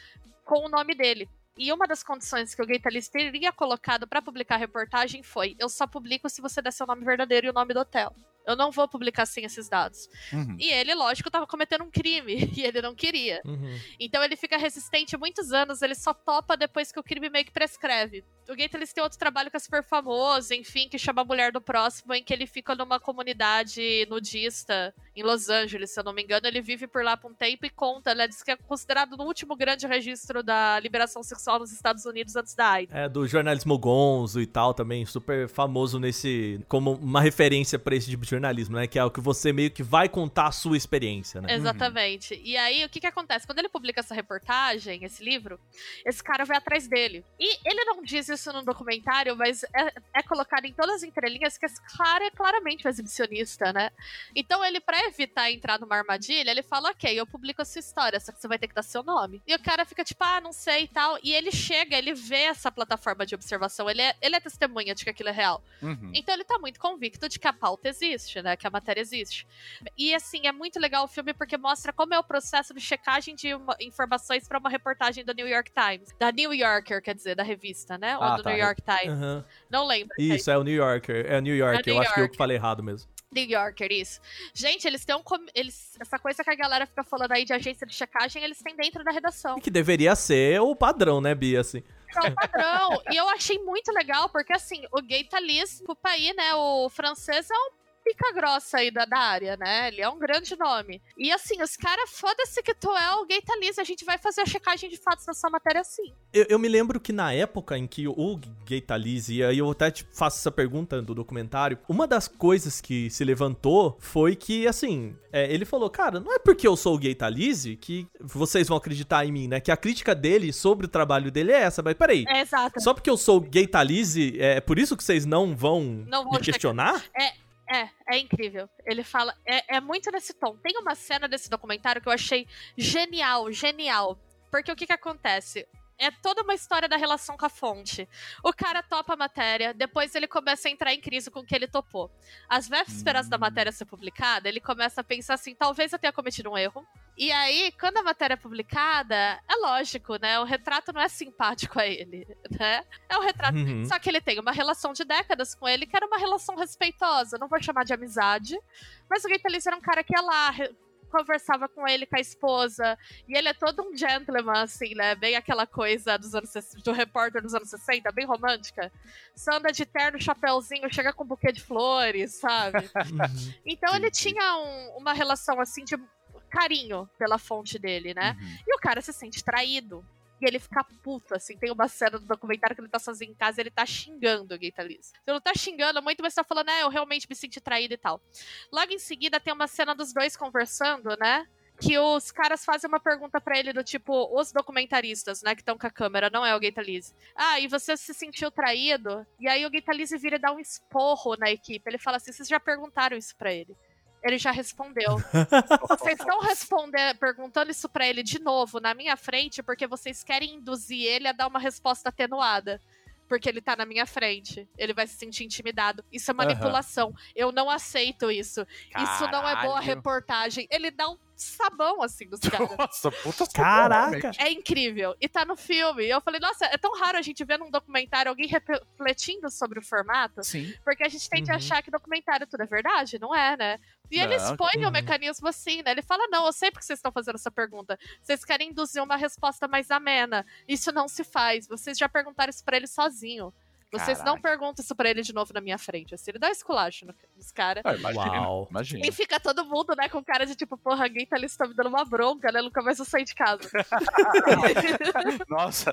G: com o nome dele. E uma das condições que o Gaitalis teria colocado para publicar a reportagem foi: eu só publico se você der seu nome verdadeiro e o nome do hotel. Eu não vou publicar sem esses dados.
F: Uhum.
G: E ele, lógico, tava cometendo um crime e ele não queria.
E: Uhum.
G: Então ele fica resistente muitos anos, ele só topa depois que o crime meio que prescreve. O Gator eles têm outro trabalho que é super famoso, enfim, que chama a Mulher do Próximo, em que ele fica numa comunidade nudista em Los Angeles, se eu não me engano. Ele vive por lá por um tempo e conta, né? Diz que é considerado no último grande registro da liberação sexual nos Estados Unidos antes da AIDS.
E: É, do jornalismo gonzo e tal também, super famoso nesse. como uma referência pra esse tipo de jornalismo, né? Que é o que você meio que vai contar a sua experiência, né?
G: Exatamente. E aí, o que que acontece? Quando ele publica essa reportagem, esse livro, esse cara vai atrás dele. E ele não diz isso no documentário, mas é, é colocado em todas as entrelinhas que esse cara é claramente um exibicionista, né? Então ele, pra evitar entrar numa armadilha, ele fala, ok, eu publico a sua história, só que você vai ter que dar seu nome. E o cara fica tipo, ah, não sei e tal. E ele chega, ele vê essa plataforma de observação, ele é, ele é testemunha de que aquilo é real.
F: Uhum.
G: Então ele tá muito convicto de que a pauta existe, né? Que a matéria existe. E assim, é muito legal o filme porque mostra como é o processo de checagem de uma- informações pra uma reportagem do New York Times. Da New Yorker, quer dizer, da revista, né? Ou
E: Ah,
G: do
E: tá.
G: New York Times.
E: Aham.
G: Não lembro.
E: Isso, é o New Yorker. É o New Yorker.
G: É
E: eu
G: New
E: acho que eu falei errado mesmo.
G: New Yorker, isso. Gente, eles têm um. Eles, essa coisa que a galera fica falando aí de agência de checagem, eles têm dentro da redação.
E: E que deveria ser o padrão, né, Bia? Assim.
G: É o padrão. e eu achei muito legal, porque assim, o Gay Talis, o país, né? O francês é um pica grossa aí da, da área, né? Ele é um grande nome. E assim, os caras, foda-se que tu é o Gay Talis, a gente vai fazer a checagem de fatos sua matéria assim.
E: Eu, eu me lembro que na época em que o Gay Talese, e aí eu até te faço essa pergunta do documentário, uma das coisas que se levantou foi que, assim, é, ele falou, cara, não é porque eu sou o Gay Talese que vocês vão acreditar em mim, né? Que a crítica dele sobre o trabalho dele é essa, mas peraí.
G: É exato.
E: Só porque eu sou o Gay Talese, é por isso que vocês não vão
G: Não
E: me
G: checar.
E: questionar?
G: É, é incrível. Ele fala. É, é muito nesse tom. Tem uma cena desse documentário que eu achei genial, genial. Porque o que que acontece? É toda uma história da relação com a fonte. O cara topa a matéria, depois ele começa a entrar em crise com o que ele topou. Às vésperas da matéria ser publicada, ele começa a pensar assim: talvez eu tenha cometido um erro. E aí, quando a matéria é publicada, é lógico, né? O retrato não é simpático a ele, né? É um retrato
E: Uhum.
G: só que ele tem uma relação de décadas com ele, que era uma relação respeitosa. Não vou chamar de amizade. Mas o Gaitalis era um cara que ia lá, conversava com ele, com a esposa. E ele é todo um gentleman, assim, né? Bem aquela coisa dos anos, do repórter dos anos 60, bem romântica. Só anda de terno, chapéuzinho, chega com um buquê de flores, sabe?
E: Uhum.
G: Então ele tinha um- uma relação, assim, de carinho pela fonte dele, né?
F: Uhum.
G: E o cara se sente traído. E ele fica puto, assim. Tem uma cena do documentário que ele tá sozinho em casa e ele tá xingando o Gay Talis. Você não tá xingando muito, mas tá falando, é, eu realmente me senti traído e tal. Logo em seguida tem uma cena dos dois conversando, né? Que os caras fazem uma pergunta pra ele do tipo, os documentaristas, né, que estão com a câmera, não é o Gay Talis. Ah, e você se sentiu traído? E aí o Gay Talis vira e dá um esporro na equipe. Ele fala assim: vocês já perguntaram isso pra ele? Ele já respondeu. Vocês estão respondendo, perguntando isso pra ele de novo na minha frente porque vocês querem induzir ele a dar uma resposta atenuada. porque ele tá na minha frente. Ele vai se sentir intimidado. Isso é manipulação. Eu não aceito isso. Isso não é boa
F: Caralho.
G: reportagem. Ele dá um sabão assim nos caras.
F: Nossa, puta
E: Caraca!
G: É incrível. E tá no filme. E eu falei, nossa, é tão raro a gente ver num documentário alguém refletindo sobre o formato.
F: Sim.
G: Porque a gente tende a
E: Uhum.
G: achar que documentário tudo é verdade, não é, né? E ele expõe
E: uhum.
G: o mecanismo assim, né? Ele fala: não, eu sei porque vocês estão fazendo essa pergunta. Vocês querem induzir uma resposta mais amena. Isso não se faz. Vocês já perguntaram isso pra ele sozinho. Vocês não
F: Caraca.
G: perguntam isso pra ele de novo na minha frente. Assim, ele dá esculacho no- nos caras.
F: Ah, imagina,
E: Uau.
F: imagina.
G: E fica todo mundo, né, com cara de tipo, porra, alguém tá ali tá me dando uma bronca, né? Nunca mais eu sair de casa.
F: Nossa,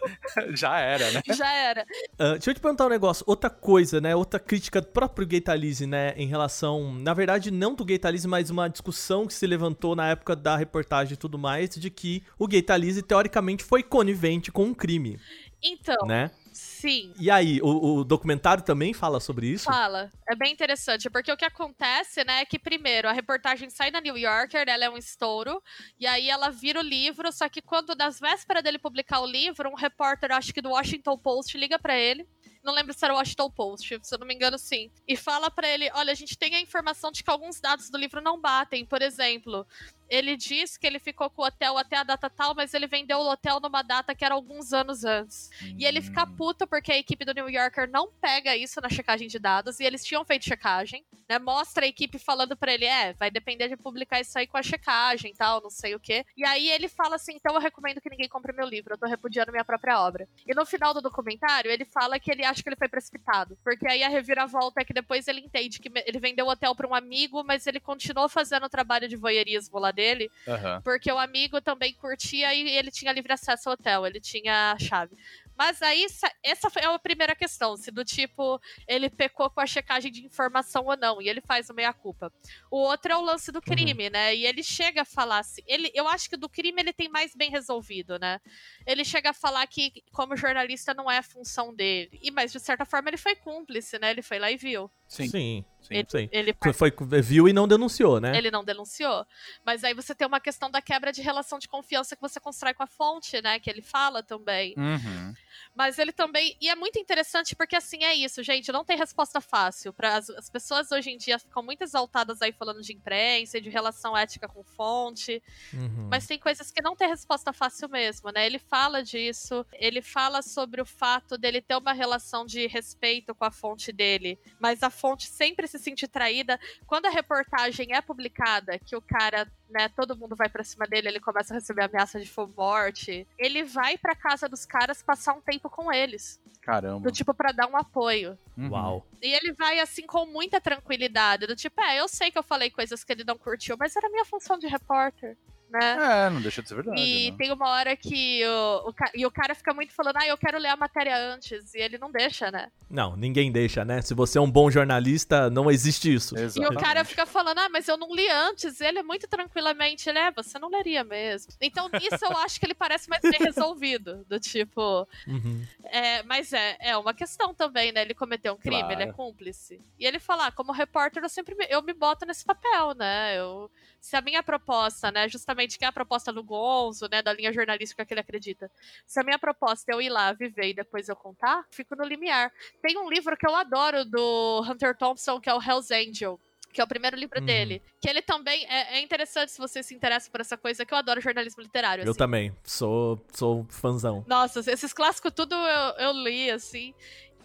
F: já era, né?
G: Já era.
E: Ah, deixa eu te perguntar um negócio. Outra coisa, né? Outra crítica do próprio Gaitalize, né? Em relação. Na verdade, não do Gaitalize, mas uma discussão que se levantou na época da reportagem e tudo mais, de que o Gaitalize, teoricamente, foi conivente com um crime,
G: Então,
E: né?
G: Sim.
E: E aí, o, o documentário também fala sobre isso?
G: Fala. É bem interessante, porque o que acontece, né, é que primeiro a reportagem sai na New Yorker, ela é um estouro, e aí ela vira o livro, só que quando, nas vésperas dele publicar o livro, um repórter, acho que do Washington Post, liga pra ele. Não lembro se era o Washington Post, se eu não me engano, sim. E fala pra ele: olha, a gente tem a informação de que alguns dados do livro não batem. Por exemplo, ele diz que ele ficou com o hotel até a data tal, mas ele vendeu o hotel numa data que era alguns anos antes. E ele fica. Puto porque a equipe do New Yorker não pega isso na checagem de dados e eles tinham feito checagem, né? Mostra a equipe falando pra ele, é, vai depender de publicar isso aí com a checagem e tal, não sei o quê. E aí ele fala assim, então eu recomendo que ninguém compre meu livro, eu tô repudiando minha própria obra. E no final do documentário, ele fala que ele acha que ele foi precipitado, porque aí a reviravolta é que depois ele entende que ele vendeu o hotel pra um amigo, mas ele continuou fazendo o trabalho de voyeurismo lá dele,
F: Aham.
G: porque o amigo também curtia e ele tinha livre acesso ao hotel, ele tinha a chave. Mas aí, sa- essa foi a primeira questão, se do tipo, ele pecou com a checagem de informação ou não, e ele faz o meia-culpa. O outro é o lance do crime, né? E ele chega a falar assim, ele, eu acho que do crime ele tem mais bem resolvido, né? Ele chega a falar que, como jornalista, não é a função dele. E, mas, de certa forma, ele foi cúmplice, né? Ele foi lá e viu.
F: Sim.
E: Sim.
F: Sim.
E: sim.
G: Ele
E: Foi, foi- viu e não denunciou, né?
G: ele não denunciou. Mas aí você tem uma questão da quebra de relação de confiança que você constrói com a fonte, né? Que ele fala também.
F: Uhum.
G: Mas ele também. E é muito interessante porque, assim, é isso, gente. Não tem resposta fácil. Pra, as, as pessoas hoje em dia ficam muito exaltadas aí falando de imprensa e de relação ética com fonte.
E: Uhum.
G: Mas tem coisas que não tem resposta fácil mesmo, né? Ele fala disso. Ele fala sobre o fato dele ter uma relação de respeito com a fonte dele. Mas a fonte sempre se sentir traída. Quando a reportagem é publicada, que o cara né, todo mundo vai pra cima dele, ele começa a receber ameaça de morte. Ele vai pra casa dos caras passar um tempo com eles,
F: Caramba.
G: do tipo pra dar um apoio.
F: Uhum.
E: Uau.
G: E ele vai assim com muita tranquilidade, do tipo, é, eu sei que eu falei coisas que ele não curtiu, mas era minha função de repórter, né?
F: É, não deixa de ser verdade.
G: E
F: né?
G: tem uma hora que o, o, e o cara fica muito falando, ah, eu quero ler a matéria antes. E ele não deixa, né?
E: Não, ninguém deixa, né? Se você é um bom jornalista, não existe isso.
G: E o
F: Exatamente.
G: cara fica falando, ah, mas eu não li antes. E ele é muito tranquilamente, ele é, você não leria mesmo. Então, isso eu acho que ele parece mais bem resolvido. Do tipo.
E: Uhum.
G: É, mas é, é uma questão também, né? Ele cometeu um crime,
F: Claro.
G: ele é cúmplice. E ele fala, ah, como repórter, eu sempre me, eu me boto nesse papel, né? Eu, se a minha proposta, né, justamente que é a proposta do Gonzo, né, da linha jornalística que ele acredita, se a minha proposta é eu ir lá, viver e depois eu contar, fico no limiar. Tem um livro que eu adoro do Hunter Thompson, que é o Hell's Angel. Que é o primeiro livro
E: Uhum.
G: dele. Que ele também. É, é interessante se você se interessa por essa coisa, que eu adoro jornalismo literário.
E: Eu
G: assim.
E: também. Sou, sou fãzão.
G: Nossa, esses clássicos tudo eu, eu li, assim.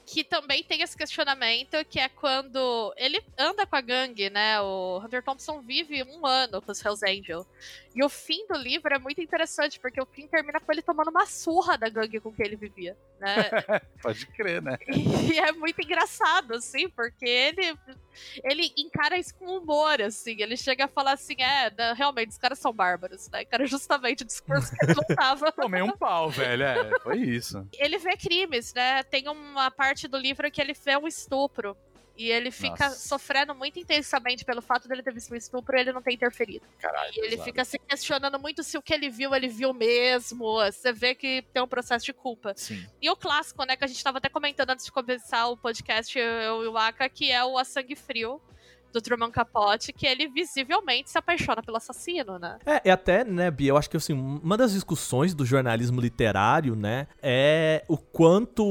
G: Que também tem esse questionamento, que é quando ele anda com a gangue, né? O Hunter Thompson vive um ano com os Hells Angel. E o fim do livro é muito interessante, porque o fim termina com ele tomando uma surra da gangue com que ele vivia, né?
F: Pode crer, né?
G: E é muito engraçado, assim, porque ele, ele encara isso com humor, assim. Ele chega a falar assim, é, né, realmente, os caras são bárbaros, né? Era justamente o discurso que ele não tava.
F: Tomei um pau, velho. É, foi isso.
G: ele vê crimes, né? Tem uma parte do livro que ele vê um estupro. E ele fica
F: Nossa.
G: sofrendo muito intensamente pelo fato dele ter visto um estupro e ele não ter interferido.
F: Caralho.
G: E ele
F: pesado.
G: fica se questionando muito se o que ele viu, ele viu mesmo. Você vê que tem um processo de culpa.
F: Sim.
G: E o clássico, né, que a gente tava até comentando antes de começar o podcast, eu e o Aka, que é o A Sangue Frio, do Truman Capote que ele visivelmente se apaixona pelo assassino, né?
E: É, e até, né, Bia, eu acho que assim, uma das discussões do jornalismo literário, né, é o quanto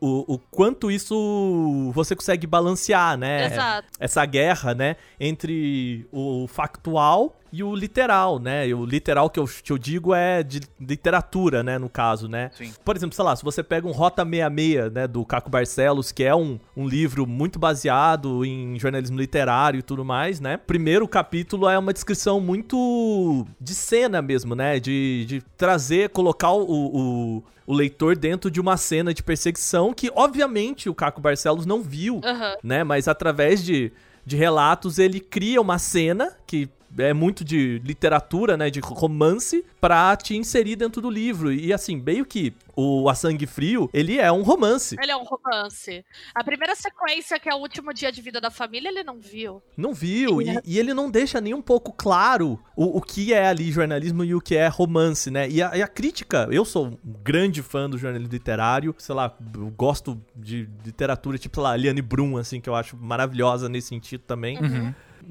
E: o, o quanto isso você consegue balancear, né?
G: Exato.
E: Essa guerra, né, entre o factual e o literal, né? E o literal que eu, que eu digo é de literatura, né? No caso, né?
F: Sim.
E: Por exemplo, sei lá, se você pega um Rota 66, né? Do Caco Barcelos, que é um, um livro muito baseado em jornalismo literário e tudo mais, né? Primeiro capítulo é uma descrição muito de cena mesmo, né? De, de trazer, colocar o, o, o leitor dentro de uma cena de perseguição que, obviamente, o Caco Barcelos não viu,
G: Aham.
E: né? Mas através de, de relatos ele cria uma cena que é muito de literatura, né, de romance, pra te inserir dentro do livro. E assim, meio que o A Sangue Frio, ele é um romance.
G: Ele é um romance. A primeira sequência, que é o último dia de vida da família, ele não viu.
E: Não viu, e, e ele não deixa nem um pouco claro o, o que é ali jornalismo e o que é romance, né? E a, e a crítica, eu sou um grande fã do jornalismo literário, sei lá, eu gosto de literatura, tipo, sei lá, Liane Brum, assim, que eu acho maravilhosa nesse sentido também.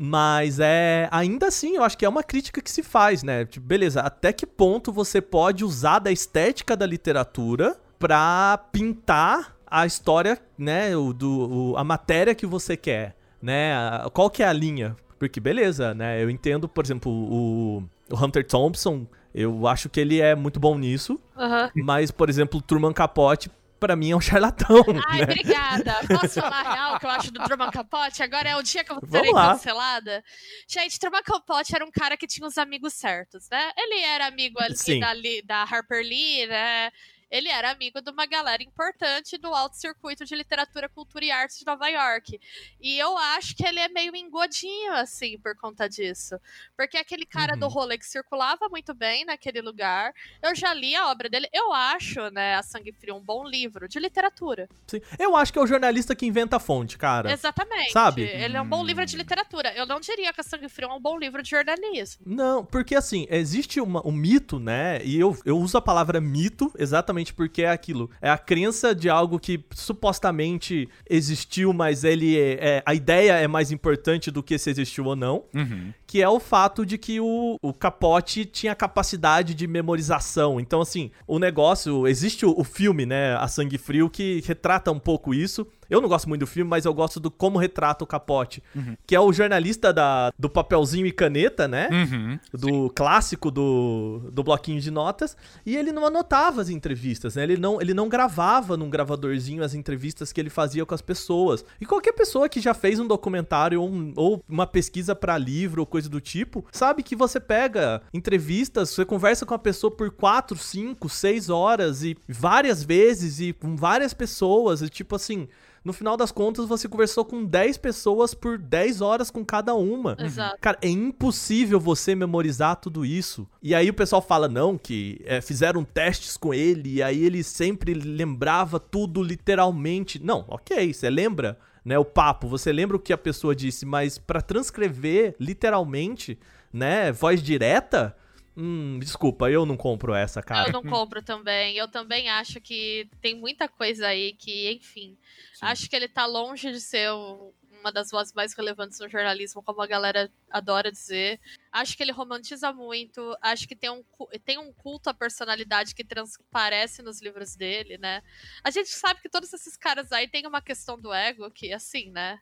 E: Mas é. Ainda assim, eu acho que é uma crítica que se faz, né? Tipo, beleza, até que ponto você pode usar da estética da literatura pra pintar a história, né? O, do, o- a matéria que você quer, né? A- Qual que é a linha? Porque, beleza, né? Eu entendo, por exemplo, o, o Hunter Thompson, eu acho que ele é muito bom nisso.
G: Aham.
E: Mas, por exemplo, o Truman Capote, pra mim, é um charlatão.
G: Ai,
E: né?
G: obrigada. Posso falar a real que eu acho do Truman Capote? Agora é o dia que eu
E: Vamos
G: serei cancelada. Gente, Truman Capote era um cara que tinha os amigos certos, né? Ele era amigo ali da, da Harper Lee, né? Ele era amigo de uma galera importante do alto circuito de literatura, cultura e artes de Nova York. E eu acho que ele é meio engodinho, assim, por conta disso. Porque aquele cara
E: Uhum.
G: do rolê que circulava muito bem naquele lugar. Eu já li a obra dele. Eu acho, né, A Sangue Frio um bom livro de literatura.
E: Sim. Eu acho que é o jornalista que inventa a fonte, cara.
G: Exatamente.
E: Sabe?
G: Ele é um bom livro de literatura. Eu não diria que a Sangue Frio é um bom livro de jornalismo.
E: Não, porque assim, existe uma- um mito, né? E eu, eu uso a palavra mito exatamente porque é aquilo. É a crença de algo que supostamente existiu, mas ele é, é- a ideia é mais importante do que se existiu ou não.
F: Uhum.
E: Que é o fato de que o, o Capote tinha capacidade de memorização. Então, assim, o negócio. Existe o, o filme, né? A Sangue Frio, que retrata um pouco isso. Eu não gosto muito do filme, mas eu gosto do como retrata o Capote. Que é o jornalista da, do papelzinho e caneta, né?
F: Uhum.
E: do clássico do, do bloquinho de notas, e ele não anotava as entrevistas, né? Ele não, ele não gravava num gravadorzinho as entrevistas que ele fazia com as pessoas. E qualquer pessoa que já fez um documentário ou, um- ou uma pesquisa pra livro ou coisa do tipo, sabe que você pega entrevistas, você conversa com a pessoa por 4, 5, 6 horas e várias vezes e com várias pessoas, e tipo assim, no final das contas você conversou com 10 pessoas por 10 horas com cada uma.
G: Exato.
E: Cara, é impossível você memorizar tudo isso. E aí o pessoal fala, não, que é, fizeram testes com ele, e aí ele sempre lembrava tudo literalmente. Não, ok, você lembra, né, o papo, você lembra o que a pessoa disse, mas pra transcrever literalmente, né, voz direta, hum, desculpa, eu não compro essa, cara.
G: Eu não compro também. Eu também acho que tem muita coisa aí que, enfim. Acho que ele tá longe de ser o- uma das vozes mais relevantes no jornalismo, como a galera adora dizer. Acho que ele romantiza muito. Acho que tem um, tem um culto à personalidade que transparece nos livros dele, né? A gente sabe que todos esses caras aí têm uma questão do ego que, assim, né?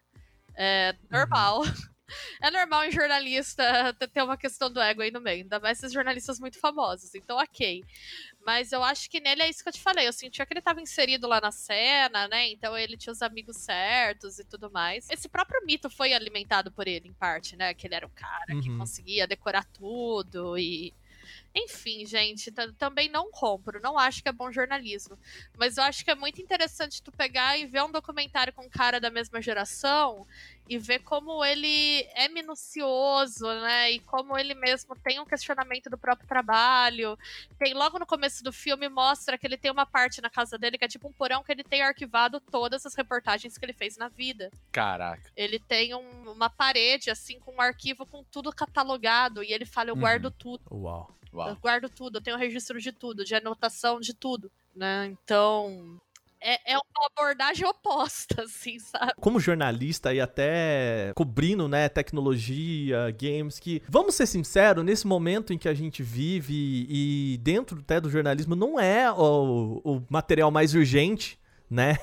G: É normal. É normal em jornalista ter- uma questão do ego aí no meio, ainda mais esses jornalistas muito famosos, então ok. Mas eu acho que nele é isso que eu te falei. Eu sentia que ele tava inserido lá na cena, né? Então ele tinha os amigos certos e tudo mais. Esse próprio mito foi alimentado por ele, em parte, né? Que ele era um cara que
E: Uhum.
G: conseguia decorar tudo e. Enfim, gente, ta- também não compro, não acho que é bom jornalismo. Mas eu acho que é muito interessante tu pegar e ver um documentário com um cara da mesma geração e ver como ele é minucioso, né? E como ele mesmo tem um questionamento do próprio trabalho. Tem logo no começo do filme mostra que ele tem uma parte na casa dele que é tipo um porão que ele tem arquivado todas as reportagens que ele fez na vida.
F: Caraca.
G: Ele tem um- uma parede assim com um arquivo com tudo catalogado e ele fala eu
F: Uhum.
G: guardo tudo.
E: Uau.
G: Eu
F: Uau.
G: guardo tudo, eu tenho registro de tudo, de anotação de tudo, né? Então, é, é uma abordagem oposta, assim, sabe?
E: como jornalista e até cobrindo, né, tecnologia, games, que, vamos ser sinceros, nesse momento em que a gente vive e dentro até do jornalismo não é o, o material mais urgente, né?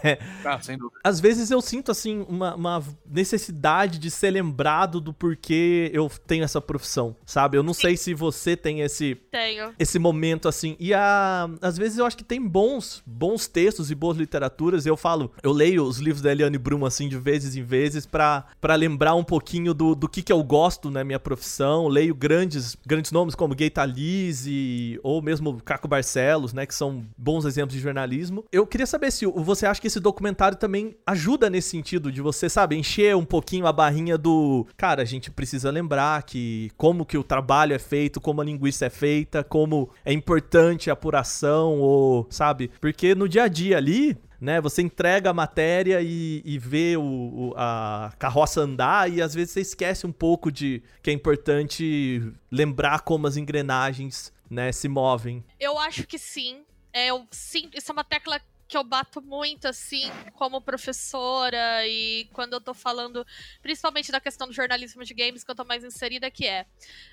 F: Ah, sem dúvida.
E: Às vezes eu sinto, assim, uma, uma necessidade de ser lembrado do porquê eu tenho essa profissão, sabe? Eu não sei se você tem esse,
G: Tenho.
E: esse momento assim. E a, às vezes eu acho que tem bons, bons textos e boas literaturas. Eu falo, eu leio os livros da Eliane Brum assim de vezes em vezes pra pra lembrar um pouquinho do, do que que eu gosto na minha profissão. Leio grandes grandes nomes como Gay Talese ou mesmo Caco Barcelos, né, que são bons exemplos de jornalismo. Eu queria saber se o- você acha que esse documentário também ajuda nesse sentido de você, sabe, encher um pouquinho a barrinha do, cara, a gente precisa lembrar que como que o trabalho é feito, como a linguiça é feita, como é importante a apuração, ou, sabe? Porque no dia a dia ali, né, você entrega a matéria e, e vê o, o- a carroça andar e às vezes você esquece um pouco de que é importante lembrar como as engrenagens, né, se movem.
G: Eu acho que sim. É, eu sinto, isso é uma tecla que eu bato muito, assim, como professora e quando eu tô falando, principalmente da questão do jornalismo de games, que eu tô mais inserida, que é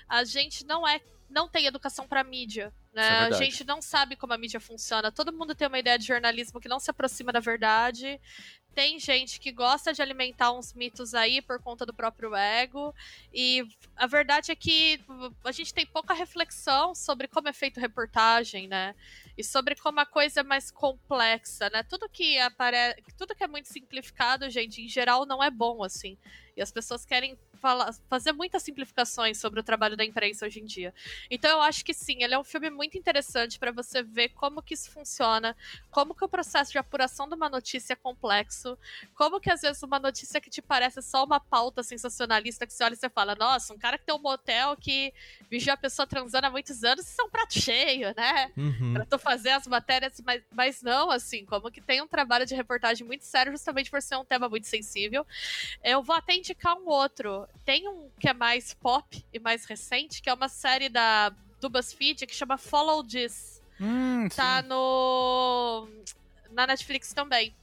G: a gente não é. Não tem educação pra mídia, né?
F: É
G: a gente não sabe como a mídia funciona. Todo mundo tem uma ideia de jornalismo que não se aproxima da verdade. Tem gente que gosta de alimentar uns mitos aí por conta do próprio ego. E a verdade é que a gente tem pouca reflexão sobre como é feito reportagem, né? E sobre como a coisa é mais complexa, né? Tudo que aparece, tudo que é muito simplificado, gente, em geral não é bom assim. E as pessoas querem falar- fazer muitas simplificações sobre o trabalho da imprensa hoje em dia. Então eu acho que sim, ele é um filme muito interessante para você ver como que isso funciona, como que o processo de apuração de uma notícia é complexo, como que às vezes uma notícia que te parece só uma pauta sensacionalista que você olha e você fala, nossa, um cara que tem um motel que vigia a pessoa transando há muitos anos, isso é um prato cheio, né?
E: Uhum.
G: Pra tu fazer as matérias, mas, mas não, assim, como que tem um trabalho de reportagem muito sério, justamente por ser um tema muito sensível. Eu vou até indicar um outro. Tem um que é mais pop e mais recente, que é uma série da, do BuzzFeed que chama Follow This.
F: Hum,
G: Tá no. na Netflix também.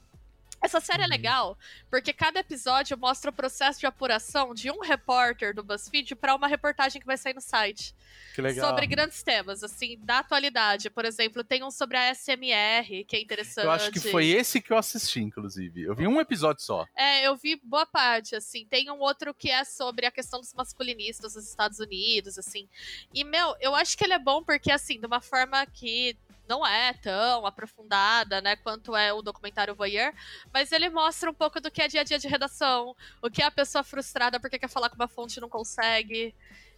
G: Essa série é legal porque cada episódio mostra o processo de apuração de um repórter do BuzzFeed para uma reportagem que vai sair no site
F: que legal.
G: sobre grandes temas, assim, da atualidade. Por exemplo, tem um sobre a SMR, que é interessante.
F: Eu acho que foi esse que eu assisti, inclusive. Eu vi um episódio só.
G: É, eu vi boa parte, assim. Tem um outro que é sobre a questão dos masculinistas nos Estados Unidos, assim. E, meu, eu acho que ele é bom porque, assim, de uma forma que não é tão aprofundada, né, quanto é o documentário Voyeur, mas ele mostra um pouco do que é dia a dia de redação, o que é a pessoa frustrada porque quer falar com uma fonte e não consegue,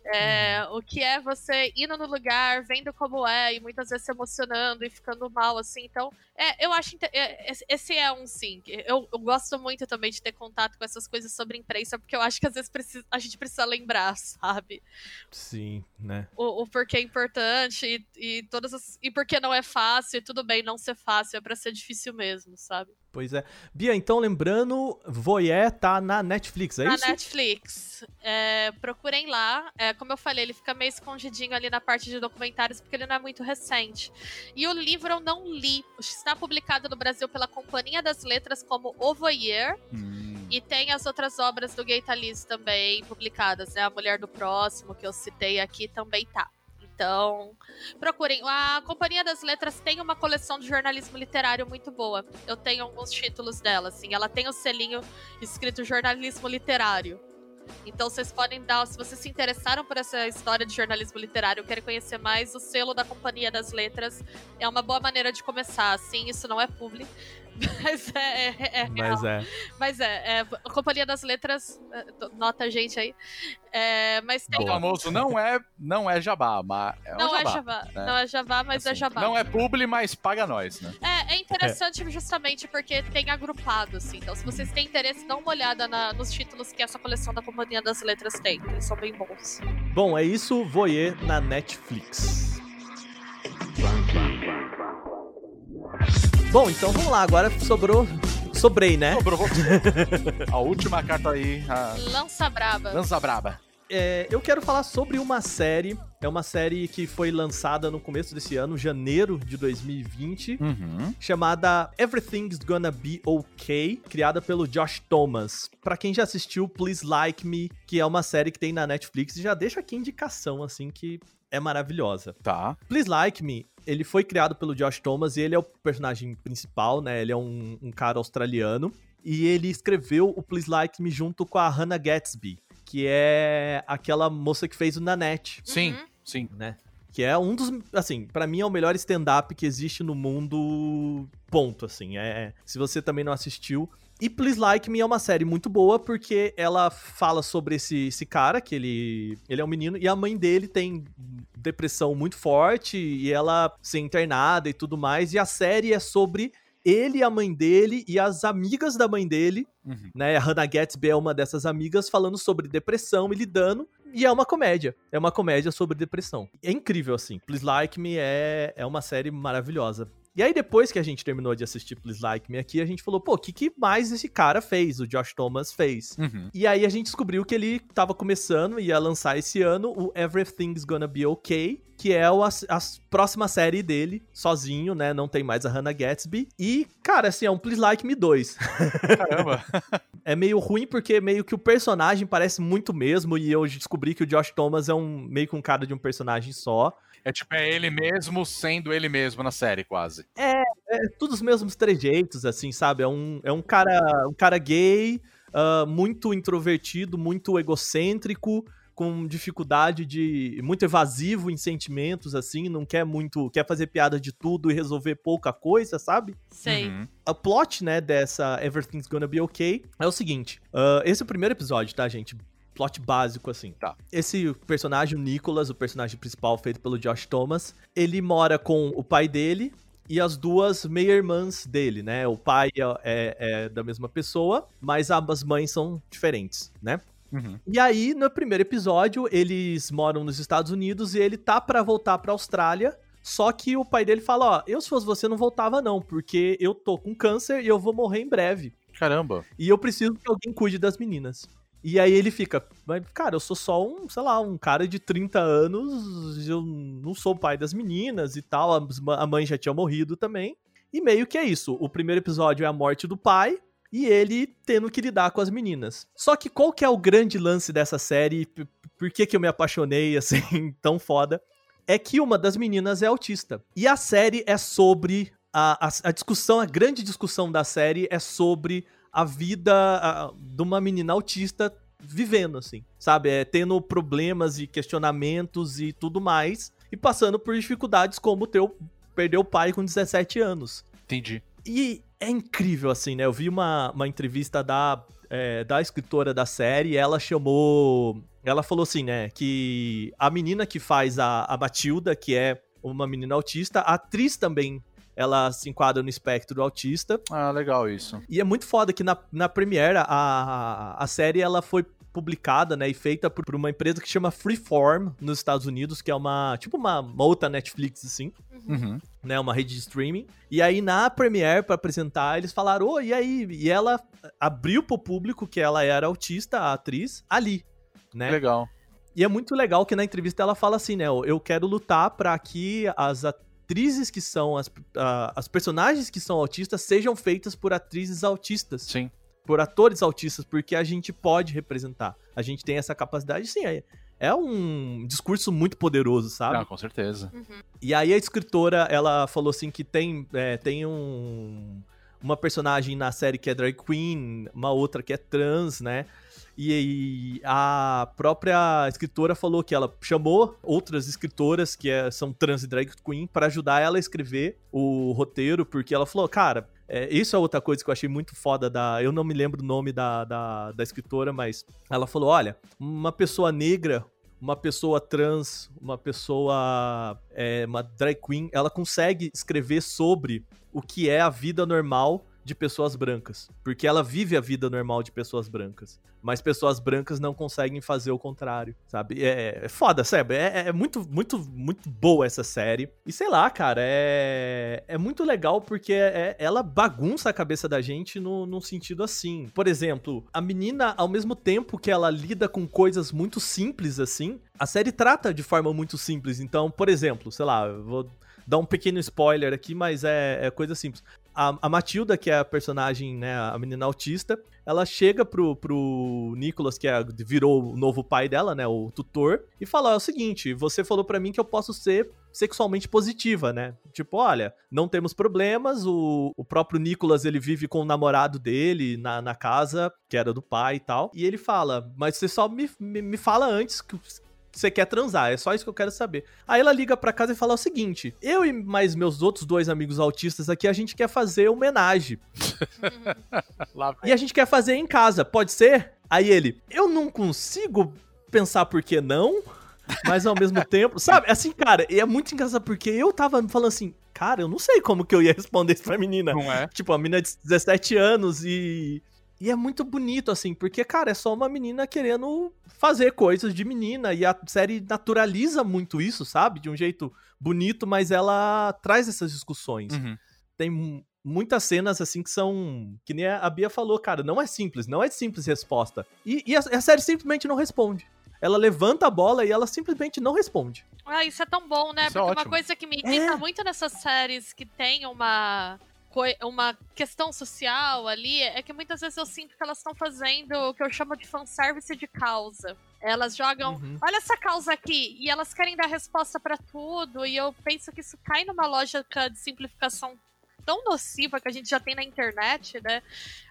G: é, o que é você indo no lugar, vendo como é, e muitas vezes se emocionando e ficando mal, assim. Então, é, eu acho. é, esse- esse é um sim. Eu, eu gosto muito também de ter contato com essas coisas sobre imprensa, porque eu acho que às vezes precisa- a gente precisa lembrar, sabe?
E: Sim, né?
G: O, o porquê é importante e, e todas as. E porque não é fácil, e tudo bem não ser fácil, é pra ser difícil mesmo, sabe?
E: Pois é. Bia, então lembrando, Voyeur tá na Netflix, é
G: na
E: isso?
G: Netflix. É, procurem lá. É, como eu falei, ele fica meio escondidinho ali na parte de documentários, porque ele não é muito recente. E o livro eu não li. Está publicado no Brasil pela Companhia das Letras como O Voyeur.
F: Hum.
G: E tem as outras obras do Gay Talese também publicadas, né? A Mulher do Próximo, que eu citei aqui, também tá. Então, procurem. A Companhia das Letras tem uma coleção de jornalismo literário muito boa. Eu tenho alguns títulos dela, assim. Ela tem o selinho escrito jornalismo literário. Então vocês podem dar, se vocês se interessaram por essa história de jornalismo literário, querem conhecer mais, o selo da Companhia das Letras é uma boa maneira de começar. Sim, isso não é publi, mas é, é, é
E: Mas é.
G: mas é, é, a Companhia das Letras, é, nota a gente aí. É, mas tem.
F: O famoso não é, não é jabá, mas é um
G: Não é
F: jabá.
G: Jabá.
F: né?
G: Não é Jabá, mas é
F: Assim,
G: Jabá.
F: Não é publi, mas paga nós, né?
G: É, é interessante justamente porque tem agrupado, assim. Então, se vocês têm interesse, dá uma olhada na- nos títulos que essa coleção da Companhia das Letras tem. Eles são bem bons.
E: Bom, é isso, Voyeur na Netflix. Bom, então vamos lá, agora sobrou. Sobrei, né?
F: Sobrou você. a última carta aí, a
G: Lança Braba.
F: Lança Braba.
E: É, eu quero falar sobre uma série É uma série que foi lançada no começo desse ano, janeiro de 2020,
F: Uhum.
E: chamada Everything's Gonna Be Okay, criada pelo Josh Thomas. Pra quem já assistiu Please Like Me, que é uma série que tem na Netflix, e já deixa aqui indicação, assim, que é maravilhosa.
F: Tá.
E: Please Like Me, ele foi criado pelo Josh Thomas e ele é o personagem principal, né? Ele é um, um cara australiano. E ele escreveu o Please Like Me junto com a Hannah Gatsby, que é aquela moça que fez o Nanette,
F: Sim,
G: Uhum.
F: sim.
E: né? Que é um dos, assim, pra mim é o melhor stand-up que existe no mundo, ponto, assim. É, se você também não assistiu. E Please Like Me é uma série muito boa porque ela fala sobre esse, esse cara, que ele, ele é um menino, e a mãe dele tem depressão muito forte e ela ser internada e tudo mais. E a série é sobre ele, a mãe dele e as amigas da mãe dele,
F: Uhum.
E: né? A Hannah Gatsby é uma dessas amigas falando sobre depressão e lidando. E é uma comédia. É uma comédia sobre depressão. É incrível, assim. Please Like Me é, é uma série maravilhosa. E aí, depois que a gente terminou de assistir Please Like Me aqui, a gente falou, pô, o que, que mais esse cara fez? O Josh Thomas fez.
F: Uhum.
E: E aí a gente descobriu que ele tava começando e ia lançar esse ano o Everything's Gonna Be Okay, que é o- a, a próxima série dele, sozinho, né? Não tem mais a Hannah Gatsby. E, cara, assim, é um Please Like Me 2.
F: Caramba.
E: É meio ruim porque meio que o personagem parece muito mesmo e eu descobri que o Josh Thomas é um meio que um cara de um personagem só.
F: É tipo, é ele mesmo sendo ele mesmo na série, quase.
E: É tudo os mesmos trejeitos, assim, sabe? É um, é um cara um cara gay, ah, muito introvertido, muito egocêntrico, com dificuldade de. muito evasivo em sentimentos, assim, não quer muito. quer fazer piada de tudo e resolver pouca coisa, sabe?
G: Sei.
F: Uhum.
E: o plot, né, dessa Everything's Gonna Be Okay é o seguinte. ah, esse é o primeiro episódio, tá, gente? Plot básico, assim.
F: Tá.
E: Esse personagem, o Nicholas, o personagem principal feito pelo Josh Thomas, ele mora com o pai dele e as duas meia-irmãs dele, né? O pai é, é- é da mesma pessoa, mas ambas mães são diferentes, né?
F: Uhum.
E: E aí, no primeiro episódio, eles moram nos Estados Unidos e ele tá pra voltar pra Austrália. Só que o pai dele fala: Ó, eu se fosse você não voltava, não, porque eu tô com câncer e eu vou morrer em breve.
F: Caramba.
E: E eu preciso que alguém cuide das meninas. E aí ele fica, mas, cara, eu sou só um, sei lá, um cara de 30 anos, eu não sou o pai das meninas e tal, a mãe já tinha morrido também. E meio que é isso. O primeiro episódio é a morte do pai e ele tendo que lidar com as meninas. Só que qual que é o grande lance dessa série? Por que, que eu me apaixonei assim, tão foda? É que uma das meninas é autista. E a série é sobre. A, a, a discussão, a grande discussão da série é sobre a vida a- de uma menina autista vivendo, assim, sabe? É tendo problemas e questionamentos e tudo mais, e passando por dificuldades como teu perder o pai com 17 anos.
F: Entendi.
E: E é incrível, assim, né? Eu vi uma, uma entrevista da, é, da escritora da série, ela chamou. Ela falou assim, né? Que a menina que faz a, a Matilda, que é uma menina autista, a atriz também. Ela se enquadra no espectro autista.
F: Ah, legal isso.
E: E é muito foda que na, na Premiere a, a, série ela foi publicada, né, e feita por, por uma empresa que chama Freeform nos Estados Unidos, que é uma, tipo uma, uma outra Netflix, assim,
F: Uhum.
E: né, uma rede de streaming. E aí na Premiere, pra apresentar, eles falaram, ô, e aí? E ela abriu pro público que ela era autista, a atriz, ali, né?
F: Legal.
E: E é muito legal que na entrevista ela fala assim, né? Eu quero lutar pra que as atrizes que são, as, as personagens que são autistas sejam feitas por atrizes autistas,
F: Sim.
E: por atores autistas, porque a gente pode representar. A gente tem essa capacidade, sim. É, é um discurso muito poderoso, sabe?
F: Ah, com certeza.
E: E aí a escritora, ela falou assim que tem, é, tem um, uma personagem na série que é drag queen, uma outra que é trans, né? E, a própria escritora falou que ela chamou outras escritoras que é- são trans e drag queen para ajudar ela a escrever o roteiro, porque ela falou, cara, é, isso é outra coisa que eu achei muito foda da. Eu não me lembro o nome da, da, da escritora, mas ela falou: olha, uma pessoa negra uma pessoa trans, uma pessoa, é, uma drag queen, ela consegue escrever sobre o que é a vida normal de pessoas brancas. Porque ela vive a vida normal de pessoas brancas. Mas pessoas brancas não conseguem fazer o contrário, sabe? É, é foda, sabe? É, é muito, muito, muito boa essa série. E sei lá, cara, é, é muito legal porque é, ela bagunça a cabeça da gente no, num sentido assim. Por exemplo, a menina, ao mesmo tempo que ela lida com coisas muito simples assim, a série trata de forma muito simples. Então, por exemplo, sei lá, vou dar um pequeno spoiler aqui, mas é, é coisa simples. A, a, Matilda, que é a personagem, né, a menina autista, ela chega pro, pro Nicholas, que é, virou o novo pai dela, né, o tutor, e fala: é o seguinte, você falou para mim que eu posso ser sexualmente positiva, né? Tipo, olha, não temos problemas, o, o próprio Nicholas, ele vive com o namorado dele na, na casa, que era do pai e tal, e ele fala, mas você só me, me, me fala antes que você quer transar, é só isso que eu quero saber. Aí ela liga pra casa e fala o seguinte: eu e mais meus outros dois amigos autistas aqui, a gente quer fazer homenagem. e a gente quer fazer em casa, pode ser? Aí ele, eu não consigo pensar por que não, mas ao mesmo tempo, sabe? Assim, cara, e é muito engraçado porque eu tava falando assim, cara, eu não sei como que eu ia responder isso pra menina.
F: Não é?
E: Tipo, a menina de 17 anos e e é muito bonito, assim, porque, cara, é só uma menina querendo fazer coisas de menina. E a série naturaliza muito isso, sabe? De um jeito bonito, mas ela traz essas discussões.
F: Uhum.
E: Tem muitas cenas, assim, que são. Que nem a Bia falou, cara, não é simples, não é simples resposta. E, e a, a série simplesmente não responde ela levanta a bola e ela simplesmente não responde.
G: Ah, isso é tão bom, né?
F: Isso é
G: Porque uma
F: ótimo.
G: coisa que me irrita
E: É.
G: muito nessas séries que tem uma uma questão social ali é que muitas vezes eu sinto que elas estão fazendo o que eu chamo de fanservice de causa. Elas jogam,
E: Uhum.
G: olha essa causa aqui, e elas querem dar resposta pra tudo, e eu penso que isso cai numa lógica de simplificação tão nociva que a gente já tem na internet, né?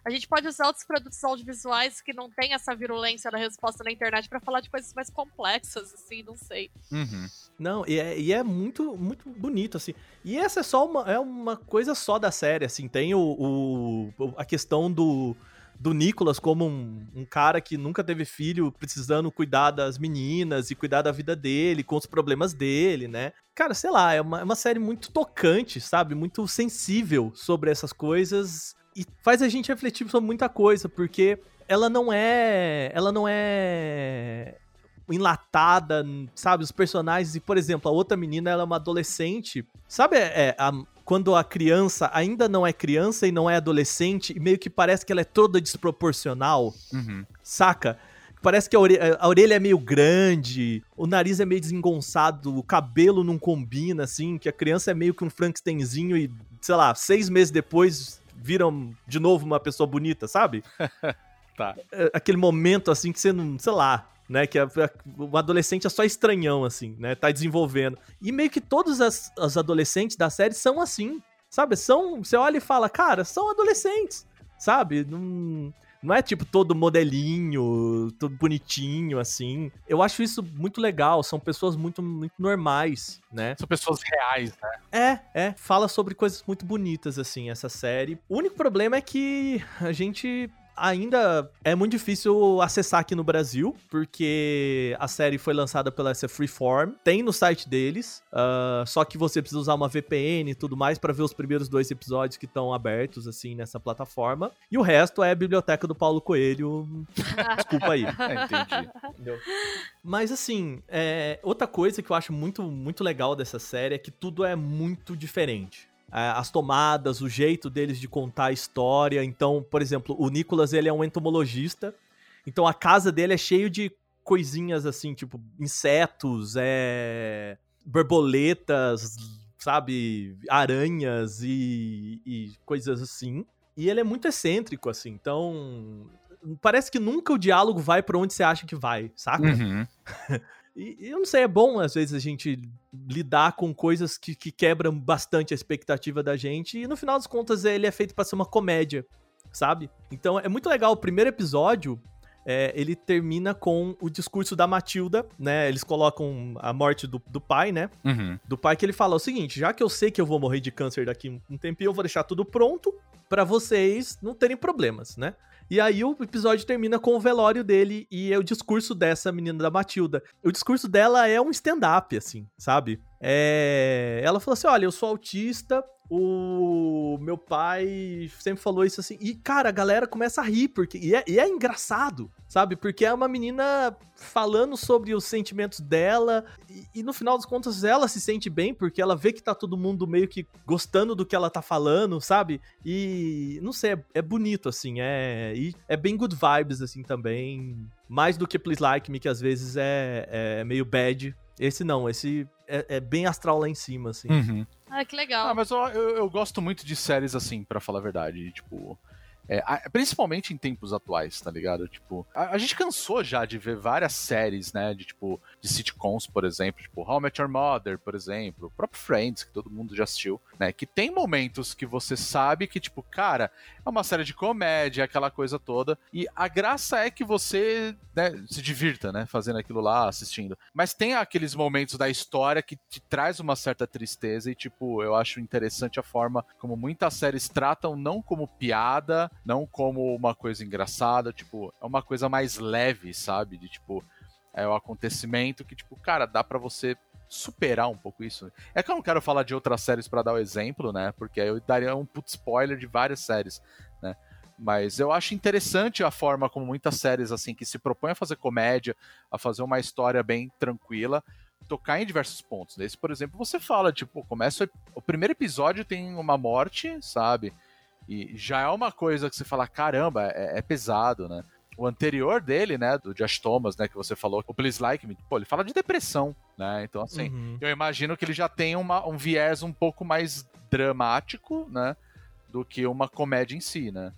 G: A gente pode usar outros produtos audiovisuais que não tem essa virulência da resposta na internet pra falar de coisas mais complexas, assim, não sei.
F: Uhum.
E: Não, e é, e é muito, muito bonito, assim. E essa é só uma, é uma coisa só da série, assim. Tem o, o- a questão do, do Nicholas como um, um cara que nunca teve filho, precisando cuidar das meninas e cuidar da vida dele, com os problemas dele, né? Cara, sei lá, é uma, é uma série muito tocante, sabe? Muito sensível sobre essas coisas e faz a gente refletir sobre muita coisa, porque ela não é. Ela não é enlatada, sabe? Os personagens. E, por exemplo, a outra menina, ela é uma adolescente. Sabe, é, a- quando a criança ainda não é criança e não é adolescente, e meio que parece que ela é toda desproporcional,
F: Uhum.
E: saca? Parece que a, ore- a orelha é meio grande, o nariz é meio desengonçado, o cabelo não combina, assim, que a criança é meio que um Frankensteinzinho e, sei lá, seis meses depois viram de novo uma pessoa bonita, sabe?
F: Tá.
E: É, Aquele momento, assim, que você não, sei lá, né, que a- a- o adolescente é só estranhão, assim, né, tá desenvolvendo. E meio que todos as, as adolescentes da série são assim, sabe? São, você olha e fala, cara, são adolescentes, sabe? Não, não é tipo todo modelinho, todo bonitinho, assim. Eu acho isso muito legal, são pessoas muito, muito normais, né?
F: São pessoas reais, né?
E: É, é. Fala sobre coisas muito bonitas, assim, essa série. O único problema é que a gente ainda é muito difícil acessar aqui no Brasil, porque a série foi lançada pela essa Freeform, tem no site deles, ah, só que você precisa usar uma VPN e tudo mais pra ver os primeiros dois episódios que estão abertos, assim, nessa plataforma. E o resto é a biblioteca do Paulo Coelho. Desculpa aí.
F: É, entendi.
E: Mas assim, é, outra coisa que eu acho muito, muito legal dessa série é que tudo é muito diferente. É, As tomadas, o jeito deles de contar a história. Então, por exemplo, o Nicholas ele é um entomologista. Então a casa dele é cheio de coisinhas assim, tipo insetos, é, borboletas, sabe, aranhas e, e coisas assim. E ele é muito excêntrico assim. Então parece que nunca o diálogo vai pra onde você acha que vai, saca?
F: Uhum.
E: E, eu não sei, é bom às vezes a gente lidar com coisas que, que quebram bastante a expectativa da gente. E no final das contas, ele é feito pra ser uma comédia, sabe? Então é muito legal. O primeiro episódio. é, ele termina com o discurso da Matilda, né? Eles colocam a morte do, do pai, né?
F: Uhum.
E: do pai que ele fala o seguinte: já que eu sei que eu vou morrer de câncer daqui um- um tempinho, eu vou deixar tudo pronto pra vocês não terem problemas, né? E aí o episódio termina com o velório dele e é o discurso dessa menina da Matilda. O discurso dela é um stand-up, assim, sabe? É, ela falou assim: olha, eu sou autista, o meu pai sempre falou isso assim. E, cara, a galera começa a rir, porque. E é, e é engraçado, sabe? Porque é uma menina falando sobre os sentimentos dela. E, e, no final das contas, ela se sente bem, porque ela vê que tá todo mundo meio que gostando do que ela tá falando, sabe? E não sei, é, é bonito, assim. É, e é bem good vibes, assim, também. Mais do que Please Like Me, que às vezes é, é meio bad. Esse não, esse é, é bem astral lá em cima, assim.
F: Uhum.
G: Ah, que legal.
F: Ah, mas eu, eu, eu gosto muito de séries assim, para falar a verdade. Tipo, é, principalmente em tempos atuais, tá ligado? Tipo, a, a, gente cansou já de ver várias séries, né? De tipo, de sitcoms, por exemplo, tipo How I Met Your Mother, por exemplo, o próprio Friends, que todo mundo já assistiu, né? Que tem momentos que você sabe que, tipo, cara, é uma série de comédia, aquela coisa toda. E a graça é que você né, se divirta, né? Fazendo aquilo lá, assistindo. Mas tem aqueles momentos da história que te traz uma certa tristeza e, tipo, eu acho interessante a forma como muitas séries tratam não como piada, não como uma coisa engraçada, tipo, é uma coisa mais leve, sabe? De tipo, é o acontecimento que, tipo, cara, dá para você superar um pouco isso. É que eu não quero falar de outras séries para dar o exemplo, né? Porque aí eu daria um put spoiler de várias séries, né? Mas eu acho interessante a forma como muitas séries assim que se propõem a fazer comédia, a fazer uma história bem tranquila, tocar em diversos pontos. Nesse, por exemplo, você fala, tipo, começa o primeiro episódio tem uma morte, sabe? E já é uma coisa que você fala, caramba, é, é pesado, né? O anterior dele, né, do Josh Thomas, né, que você falou, o Please Like Me, pô, ele fala de depressão, né? Então, assim, uhum. eu imagino que ele já tem uma, um viés um pouco mais dramático, né, do que uma comédia em si, né?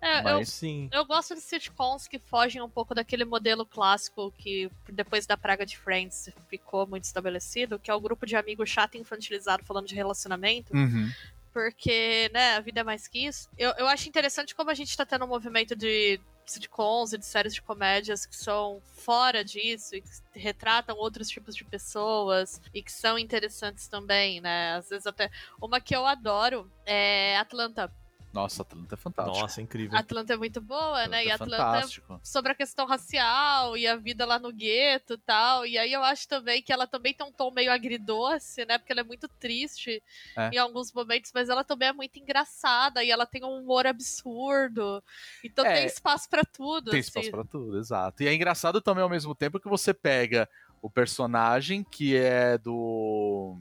G: É, Mas, eu, sim. eu gosto de sitcoms que fogem um pouco daquele modelo clássico que depois da praga de Friends ficou muito estabelecido, que é o grupo de amigos chato e infantilizado falando de relacionamento.
F: Uhum
G: porque, né, a vida é mais que isso. Eu, eu acho interessante como a gente tá tendo um movimento de sitcoms e de séries de comédias que são fora disso e que retratam outros tipos de pessoas e que são interessantes também, né? Às vezes até. Uma que eu adoro é Atlanta.
F: Nossa, Atlanta é fantástico.
E: Nossa, incrível.
G: Atlanta é muito boa,
F: Atlanta
G: né? E
F: é
G: Atlanta
F: fantástico.
G: sobre a questão racial e a vida lá no gueto e tal. E aí eu acho também que ela também tem um tom meio agridoce, né? Porque ela é muito triste
F: É.
G: em alguns momentos, mas ela também é muito engraçada e ela tem um humor absurdo. Então
F: É.
G: tem espaço pra tudo.
F: Tem
G: assim.
F: espaço pra tudo, exato. E é engraçado também ao mesmo tempo que você pega o personagem que é do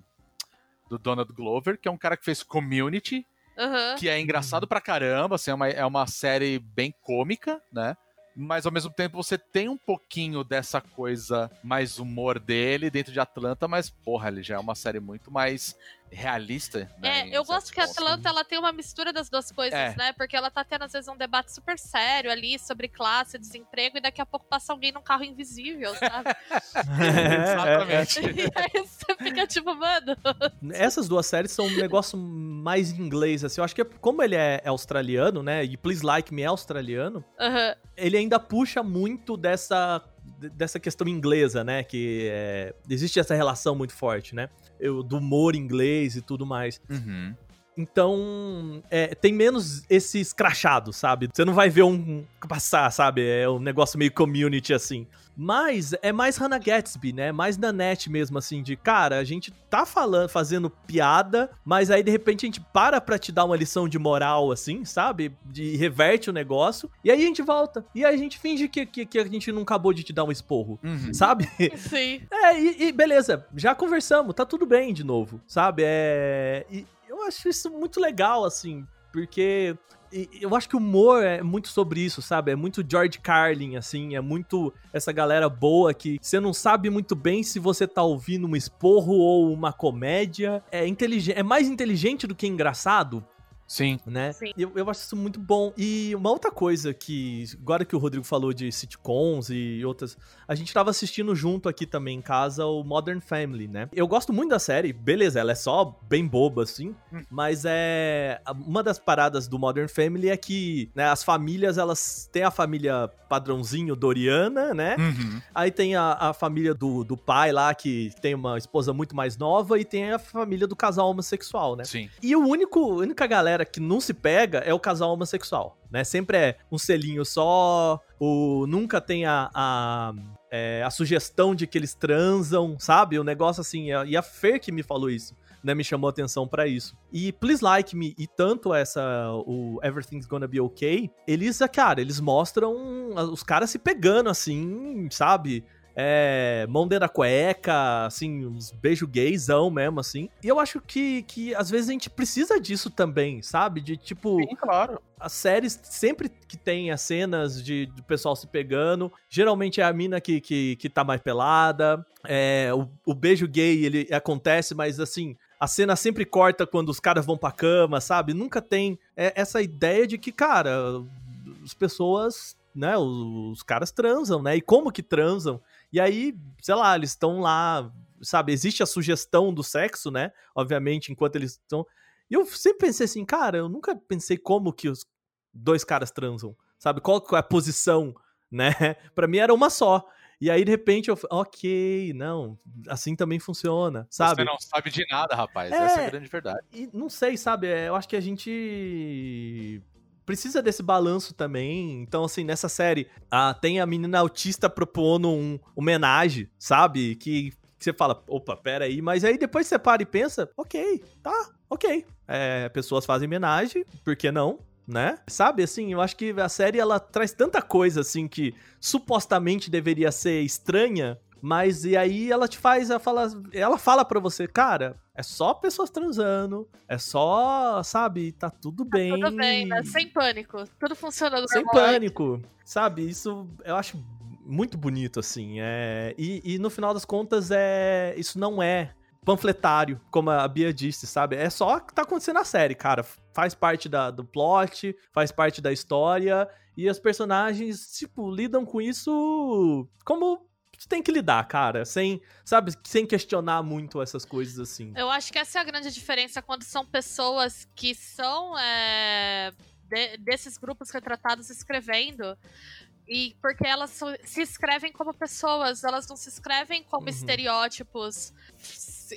F: do Donald Glover, que é um cara que fez Community,
G: Aham.
F: que é engraçado pra caramba, assim, é uma, é uma série bem cômica, né? Mas ao mesmo tempo você tem um pouquinho dessa coisa mais humor dele dentro de Atlanta, mas porra, ele já é uma série muito mais realista. Né,
G: É, eu gosto que a
F: pontos.
G: Atlanta ela tem uma mistura das duas coisas,
F: É.
G: né? Porque ela tá tendo, às vezes, um debate super sério ali sobre classe, desemprego, e daqui a pouco passa alguém num carro invisível, sabe?
F: Exatamente.
G: e aí você fica tipo, mano.
E: Essas duas séries são um negócio mais inglês, assim. Eu acho que é- como ele é australiano, né? E Please Like Me é australiano,
G: aham.
E: ele ainda puxa muito dessa, dessa questão inglesa, né? Que é, existe essa relação muito forte, né? Eu, do humor inglês e tudo mais.
F: Uhum.
E: Então, é, tem menos esse escrachado, sabe? Você não vai ver um passar, sabe? É um negócio meio community assim. Mas é mais Hannah Gatsby, né? Mais na net mesmo, assim, de cara, a gente tá falando, fazendo piada, mas aí de repente a gente para pra te dar uma lição de moral, assim, sabe? De reverte o negócio, e aí a gente volta. E aí a gente finge que, que, que a gente não acabou de te dar um esporro,
F: Uhum.
E: sabe?
G: Sim.
E: É, e, e beleza, já conversamos, tá tudo bem de novo, sabe? É. E eu acho isso muito legal, assim, porque. Eu acho que o humor é muito sobre isso, sabe? É muito George Carlin, assim, é muito essa galera boa que você não sabe muito bem se você tá ouvindo um esporro ou uma comédia. É inteligente, é mais inteligente do que engraçado,
F: Sim.
E: né?
G: Sim.
E: Eu, eu acho isso muito bom. E uma outra coisa que, agora que o Rodrigo falou de sitcoms e outras, a gente tava assistindo junto aqui também em casa o Modern Family, né? Eu gosto muito da série, beleza, ela é só bem boba, assim,
F: Hum.
E: mas é. Uma das paradas do Modern Family é que né, as famílias, elas têm a família padrãozinho Doriana, né?
F: Uhum.
E: Aí tem a, a família do, do pai lá, que tem uma esposa muito mais nova, e tem a família do casal homossexual, né?
F: Sim.
E: E o único, a única galera galera que não se pega é o casal homossexual, né? Sempre é um selinho só, o nunca tem a, a, é, a sugestão de que eles transam, sabe? O negócio assim, e a Fer que me falou isso. Né, me chamou atenção para isso. E Please Like Me e tanto essa o Everything's Gonna Be Okay, eles, cara, eles mostram os caras se pegando assim, sabe? É, mão dentro da cueca, assim, uns beijo gaysão mesmo, assim. E eu acho que, que às vezes a gente precisa disso também, sabe? De tipo.
F: Sim, claro.
E: As séries, sempre que tem as cenas de, de pessoal se pegando, geralmente é a mina que, que, que tá mais pelada. É, o, o beijo gay, ele acontece, mas assim, a cena sempre corta quando os caras vão pra cama, sabe? Nunca tem é, essa ideia de que, cara, as pessoas, né, os, os, caras transam, né? E como que transam? E aí, sei lá, eles estão lá, sabe? Existe a sugestão do sexo, né? Obviamente, enquanto eles estão. E eu sempre pensei assim, cara, eu nunca pensei como que os dois caras transam, sabe? Qual é a posição, né? Pra mim era uma só. E aí, de repente, eu ok, não, assim também funciona, sabe?
F: Você não sabe de nada, rapaz. É, Essa é a grande verdade.
E: E não sei, sabe? É, eu acho que a gente precisa desse balanço também. Então, assim, nessa série, ah, tem a menina autista propondo um homenagem, sabe? Que, que você fala, opa, pera aí. Mas aí depois você para e pensa, ok, tá, ok. É, pessoas fazem homenagem, por que não? Né? Sabe, assim, eu acho que a série ela traz tanta coisa assim que supostamente deveria ser estranha, mas e aí ela te faz, ela fala, ela fala para você, cara, é só pessoas transando, é só, sabe, tá tudo tá bem.
G: Tudo bem, né? Sem pânico. Tudo funcionando
E: Sem pânico, sabe? Isso eu acho muito bonito, assim. É... E, e no final das contas, é isso não é panfletário, como a Bia disse, sabe? É só o que tá acontecendo na série, cara. Faz parte da, do plot, faz parte da história, e os personagens, tipo, lidam com isso como tem que lidar, cara, sem, sabe, sem questionar muito essas coisas assim.
G: Eu acho que essa é a grande diferença quando são pessoas que são é, de, desses grupos retratados escrevendo. E porque elas se escrevem como pessoas, elas não se escrevem como uhum. estereótipos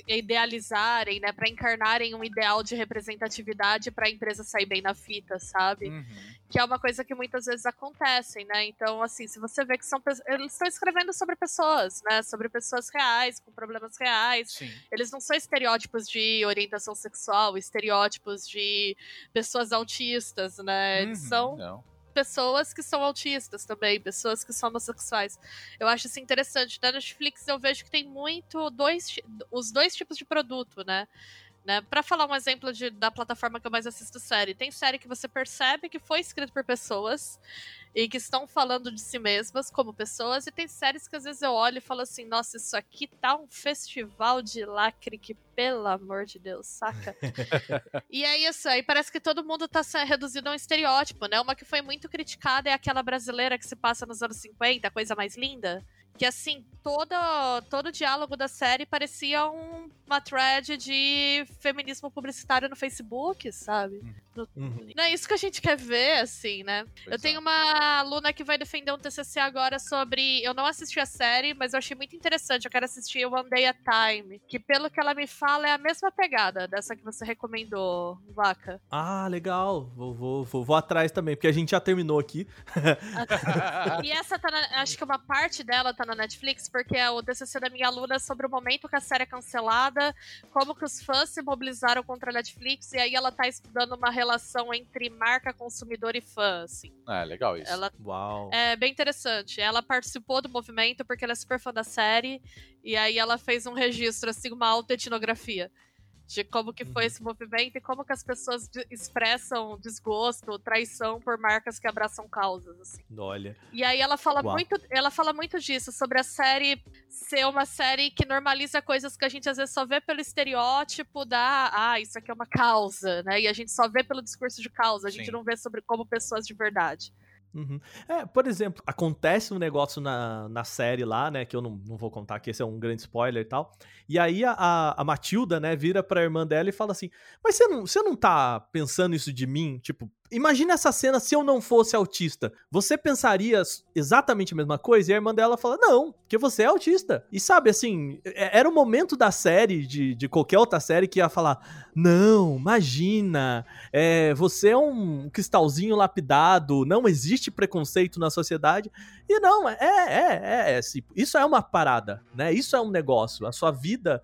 G: idealizarem, né, para encarnarem um ideal de representatividade para a empresa sair bem na fita, sabe? Uhum. Que é uma coisa que muitas vezes acontece, né? Então, assim, se você vê que são eles estão escrevendo sobre pessoas, né, sobre pessoas reais, com problemas reais. Sim. Eles não são estereótipos de orientação sexual, estereótipos de pessoas autistas, né? Eles uhum, são não pessoas que são autistas também, pessoas que são homossexuais. Eu acho isso interessante. Na Netflix eu vejo que tem muito dois, os dois tipos de produto, né? Né? Para falar um exemplo de, da plataforma que eu mais assisto série, tem série que você percebe que foi escrito por pessoas e que estão falando de si mesmas como pessoas, e tem séries que às vezes eu olho e falo assim: nossa, isso aqui tá um festival de lacre que, pelo amor de Deus, saca? e é isso, aí parece que todo mundo tá reduzido a um estereótipo, né? Uma que foi muito criticada é aquela brasileira que se passa nos anos 50, a coisa mais linda que assim, todo, todo o diálogo da série parecia um, uma thread de feminismo publicitário no Facebook, sabe? Uhum. No, uhum. Não é isso que a gente quer ver, assim, né? Pois eu tenho é. uma aluna que vai defender um TCC agora sobre. Eu não assisti a série, mas eu achei muito interessante. Eu quero assistir One Day at Time, que pelo que ela me fala é a mesma pegada dessa que você recomendou, Vaca.
E: Ah, legal. Vou, vou, vou, vou atrás também, porque a gente já terminou aqui.
G: e essa tá na, Acho que uma parte dela tá tá na Netflix, porque é o TCC da minha aluna sobre o momento que a série é cancelada, como que os fãs se mobilizaram contra a Netflix, e aí ela tá estudando uma relação entre marca, consumidor e fã, assim.
F: É, legal isso.
E: Ela, Uau.
G: É bem interessante. Ela participou do movimento porque ela é super fã da série, e aí ela fez um registro, assim, uma autoetnografia de como que foi uhum. esse movimento e como que as pessoas expressam desgosto, traição por marcas que abraçam causas, assim.
E: Olha.
G: E aí ela fala Uau. muito, ela fala muito disso sobre a série ser uma série que normaliza coisas que a gente às vezes só vê pelo estereótipo da, ah, isso aqui é uma causa, né? E a gente só vê pelo discurso de causa, a gente Sim. não vê sobre como pessoas de verdade.
E: Uhum. É, por exemplo, acontece um negócio na, na série lá, né? Que eu não, não vou contar, que esse é um grande spoiler e tal. E aí a, a Matilda, né, vira pra irmã dela e fala assim: Mas você não, você não tá pensando isso de mim? Tipo, imagina essa cena se eu não fosse autista. Você pensaria exatamente a mesma coisa? E a irmã dela fala: Não, porque você é autista. E sabe, assim, é- era o momento da série, de, de qualquer outra série, que ia falar: Não, imagina, é, você é um cristalzinho lapidado, não existe preconceito na sociedade. E não, é, é, é, é, isso é uma parada, né? Isso é um negócio. A sua vida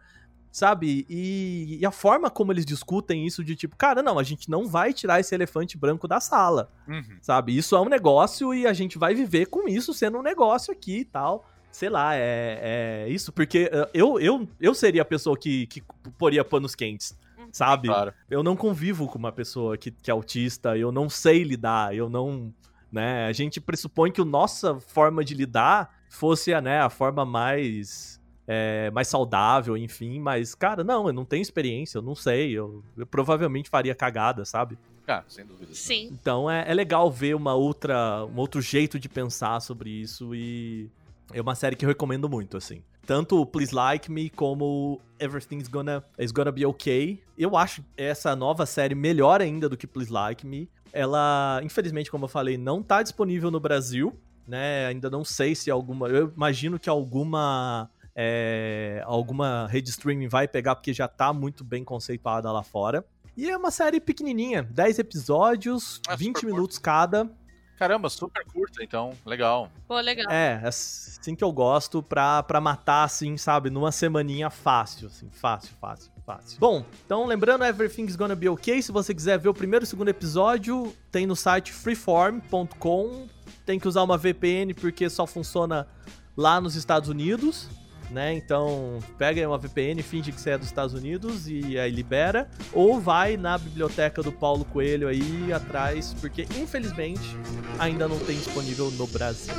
E: sabe? E, e a forma como eles discutem isso de tipo, cara, não, a gente não vai tirar esse elefante branco da sala,
F: Uhum.
E: sabe? Isso é um negócio e a gente vai viver com isso sendo um negócio aqui e tal. Sei lá, é, é isso, porque eh, eu, eu, eu seria a pessoa que, que poria panos quentes, sabe?
F: Claro.
E: Eu não convivo com uma pessoa que, que é autista, eu não sei lidar, eu não. Né? A gente pressupõe que a nossa forma de lidar fosse a, né, a forma mais. É, mais saudável, enfim, mas, cara, não, eu não tenho experiência, eu não sei, eu, eu provavelmente faria cagada, sabe?
F: Ah, sem dúvida.
G: Sim.
E: Então é, é legal ver uma outra, um outro jeito de pensar sobre isso e é uma série que eu recomendo muito, assim. Tanto o Please Like Me como Everything's Gonna, is gonna Be Okay. Eu acho essa nova série melhor ainda do que Please Like Me. Ela, infelizmente, como eu falei, não tá disponível no Brasil, né? Ainda não sei se alguma. Eu imagino que alguma. É, alguma rede streaming vai pegar porque já tá muito bem conceituada lá fora. E é uma série pequenininha, 10 episódios,
F: É,
E: 20
F: super
E: minutos cada.
F: Caramba, super curta, então. Legal.
G: Pô, legal.
E: É, assim que eu gosto pra, pra matar, assim, sabe, numa semaninha fácil, assim, fácil, fácil, fácil. Bom, então lembrando, Everything's Gonna Be Okay, se você quiser ver o primeiro e o segundo episódio, tem no site freeform.com, tem que usar uma VPN porque só funciona lá nos Estados Unidos, né, então pega uma VPN, finge que você é dos Estados Unidos e aí libera, ou vai na biblioteca do Paulo Coelho aí atrás, porque infelizmente ainda não tem disponível no Brasil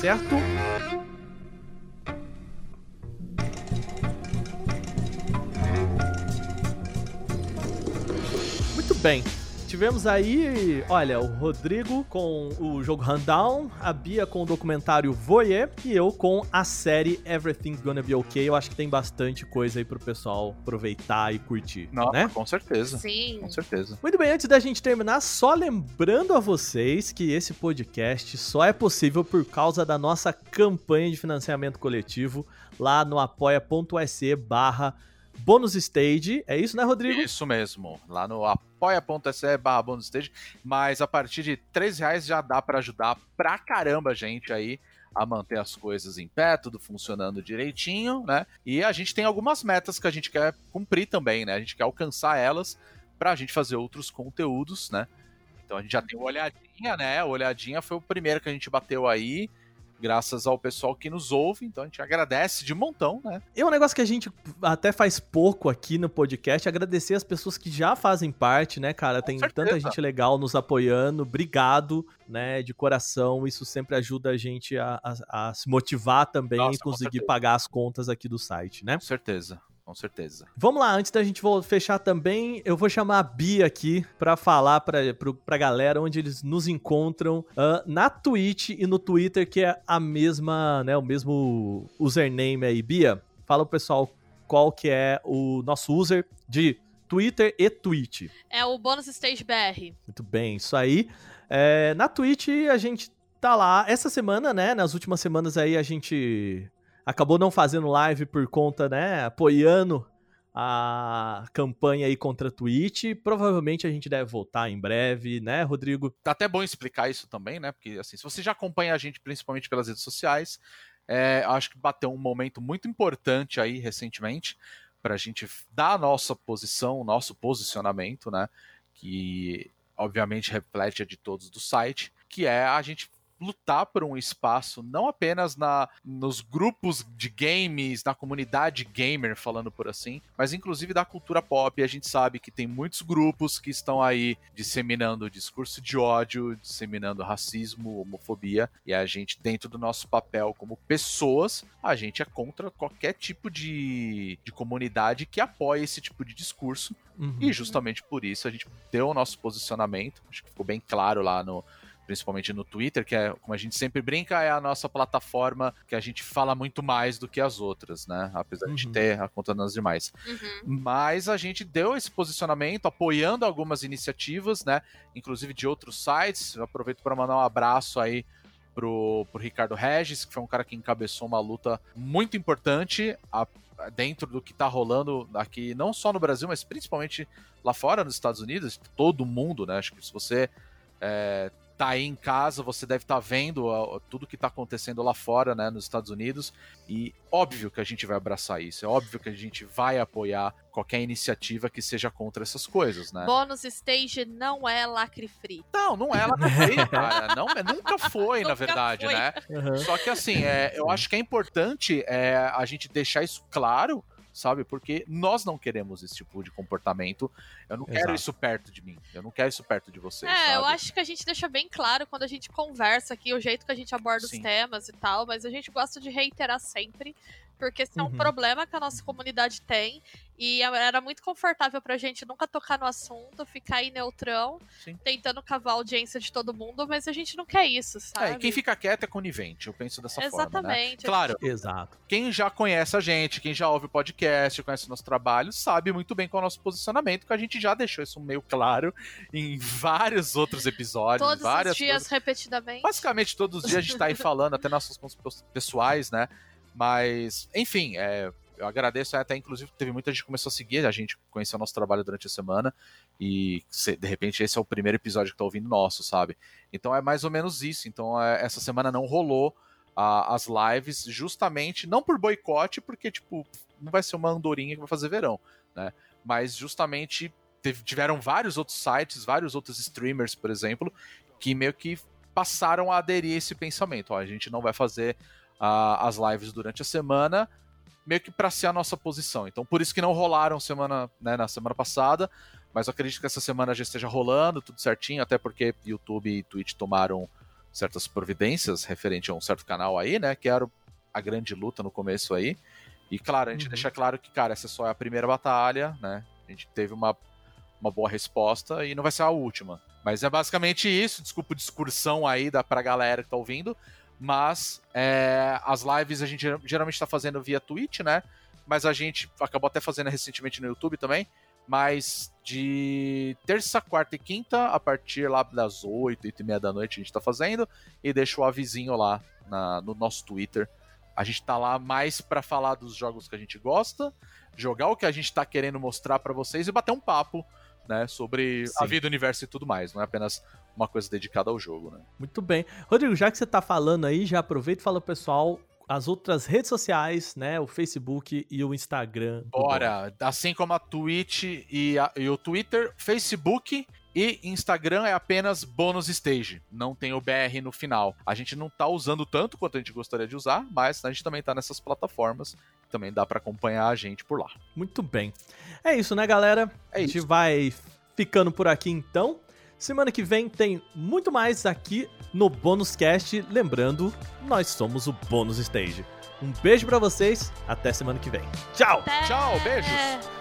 E: certo? Muito bem. Tivemos aí, olha, o Rodrigo com o jogo Rundown, a Bia com o documentário Voyeur e eu com a série Everything's Gonna Be Okay. Eu acho que tem bastante coisa aí pro pessoal aproveitar e curtir,
F: Não,
E: né?
F: com certeza.
G: Sim.
F: Com certeza.
E: Muito bem, antes da gente terminar, só lembrando a vocês que esse podcast só é possível por causa da nossa campanha de financiamento coletivo lá no apoia.se barra bônus stage. É isso, né, Rodrigo?
F: Isso mesmo. Lá no apoia.se barra bônus stage. Mas a partir de 3 reais já dá pra ajudar pra caramba a gente aí a manter as coisas em pé, tudo funcionando direitinho, né? E a gente tem algumas metas que a gente quer cumprir também, né? A gente quer alcançar elas pra gente fazer outros conteúdos, né? Então a gente já tem o Olhadinha, né? O Olhadinha foi o primeiro que a gente bateu aí, graças ao pessoal que nos ouve. Então a gente agradece de montão, né?
E: É um negócio que a gente até faz pouco aqui no podcast, agradecer as pessoas que já fazem parte, né, cara? Tem
F: certeza.
E: tanta gente legal nos apoiando, obrigado, né, de coração, isso sempre ajuda a gente a, a- a se motivar também
F: Nossa,
E: e conseguir pagar as contas aqui do site, né?
F: Com certeza. Com certeza.
E: Vamos lá, antes da gente fechar também, eu vou chamar a Bia aqui pra falar pra, pro, pra galera onde eles nos encontram ah, na Twitch e no Twitter, que é a mesma, né, o mesmo username aí. Bia, fala pro pessoal qual que é o nosso user de Twitter e Twitch.
G: É o Bônus Stage BR.
E: Muito bem, isso aí. É, na Twitch a gente tá lá. Essa semana, né? Nas últimas semanas aí a gente acabou não fazendo live por conta, né? Apoiando a campanha aí contra a Twitch. Provavelmente a gente deve voltar em breve, né, Rodrigo?
F: Tá até bom explicar isso também, né? Porque assim, se você já acompanha a gente principalmente pelas redes sociais, é, acho que bateu um momento muito importante aí recentemente para a gente dar a nossa posição, o nosso posicionamento, né? Que obviamente reflete a de todos do site, que é a gente lutar por um espaço não apenas na nos grupos de games, na comunidade gamer, falando por assim, mas inclusive da cultura pop. A gente sabe que tem muitos grupos que estão aí disseminando discurso de ódio, disseminando racismo, homofobia, e a gente, dentro do nosso papel como pessoas, a gente é contra qualquer tipo de, de comunidade que apoie esse tipo de discurso.
E: Uhum.
F: E justamente por isso a gente deu o nosso posicionamento. Acho que ficou bem claro lá no principalmente no Twitter, que é, como a gente sempre brinca, é a nossa plataforma que a gente fala muito mais do que as outras, né? Apesar de
E: Uhum.
F: ter a conta nas demais.
G: Uhum.
F: Mas a gente deu esse posicionamento, apoiando algumas iniciativas, né? Inclusive de outros sites. Eu aproveito para mandar um abraço aí pro, pro Ricardo Regis, que foi um cara que encabeçou uma luta muito importante a- dentro do que tá rolando aqui, não só no Brasil, mas principalmente lá fora, nos Estados Unidos, todo mundo, né? Acho que se você é, tá aí em casa, você deve estar vendo ó, tudo que tá acontecendo lá fora, né, nos Estados Unidos. E óbvio que a gente vai abraçar isso, é óbvio que a gente vai apoiar qualquer iniciativa que seja contra essas coisas, né?
G: Bônus stage não é lacre free.
F: Não, não é na frente, cara. Não, é- nunca foi, na verdade,
G: foi.
F: né?
E: Aham.
F: Só que assim, é, eu acho que é importante é, a gente deixar isso claro, sabe? Porque nós não queremos esse tipo de comportamento. Eu não quero
E: Exato.
F: isso perto de mim. Eu não quero isso perto de vocês.
G: É, eu
F: sabe?
G: acho que a gente deixa bem claro quando a gente conversa aqui, o jeito que a gente aborda
F: Sim.
G: os temas e tal, mas a gente gosta de reiterar sempre, porque esse é um
E: Uhum.
G: problema que a nossa comunidade tem, e era muito confortável pra gente nunca tocar no assunto, ficar aí neutrão,
F: Sim.
G: tentando cavar a audiência de todo mundo, mas a gente não quer isso, sabe?
F: É, quem fica quieto é conivente, eu penso dessa forma, né?
G: Exatamente.
F: Claro,
E: Exato.
F: quem já conhece a gente, quem já ouve o podcast, conhece o nosso trabalho, sabe muito bem qual é o nosso posicionamento, que a gente já deixou isso meio claro em vários outros episódios,
G: Todos
F: várias
G: os dias
F: coisas.
G: repetidamente.
F: Basicamente todos os dias a gente tá aí falando, até nossos contos pessoais, né? Mas, enfim, é, eu agradeço até, inclusive, teve muita gente que começou a seguir, a gente conheceu o nosso trabalho durante a semana, e de repente esse é o primeiro episódio que tá ouvindo nosso, sabe? Então é mais ou menos isso. Então é, essa semana não rolou a- as lives, justamente, não por boicote, porque, tipo, não vai ser uma andorinha que vai fazer verão, né? Mas justamente teve- tiveram vários outros sites, vários outros streamers, por exemplo, que meio que passaram a aderir a esse pensamento. Ó, a gente não vai fazer ah, as lives durante a semana, meio que para ser a nossa posição. Então, por isso que não rolaram semana, né, na semana passada, mas eu acredito que essa semana já esteja rolando, tudo certinho, até porque YouTube e Twitch tomaram certas providências referente a um certo canal aí, né, que era a grande luta no começo aí. E claro, a gente
E: Uhum.
F: deixa claro que, cara, essa só é a primeira batalha, né? A gente teve uma, uma boa resposta e não vai ser a última. Mas é basicamente isso. Desculpa a discursão aí da, pra galera que tá ouvindo. Mas é, as lives a gente geral- geralmente tá fazendo via Twitch, né? Mas a gente acabou até fazendo recentemente no YouTube também. Mas de terça, quarta e quinta, a partir lá das 8, 8 e meia da noite, a gente tá fazendo. E deixa o avisinho lá na- no nosso Twitter. A gente tá lá mais pra falar dos jogos que a gente gosta, jogar o que a gente tá querendo mostrar pra vocês e bater um papo, né, sobre a
E: Sim.
F: vida, o universo e tudo mais. Não é apenas uma coisa dedicada ao jogo, né?
E: Muito bem. Rodrigo, já que você tá falando aí, já aproveita e fala pro pessoal as outras redes sociais, né? O Facebook e o Instagram.
F: Bora! Assim como a Twitch e, a- e o Twitter, Facebook e Instagram é apenas bônus stage. Não tem o BR no final. A gente não tá usando tanto quanto a gente gostaria de usar, mas a gente também tá nessas plataformas. Também dá pra acompanhar a gente por lá.
E: Muito bem. É isso, né, galera?
F: É
E: a gente
F: isso.
E: vai ficando por aqui então. Semana que vem tem muito mais aqui no Bônus Cast. Lembrando, nós somos o Bônus Stage. Um beijo pra vocês, até semana que vem. Tchau!
G: Até-
F: Tchau, beijos.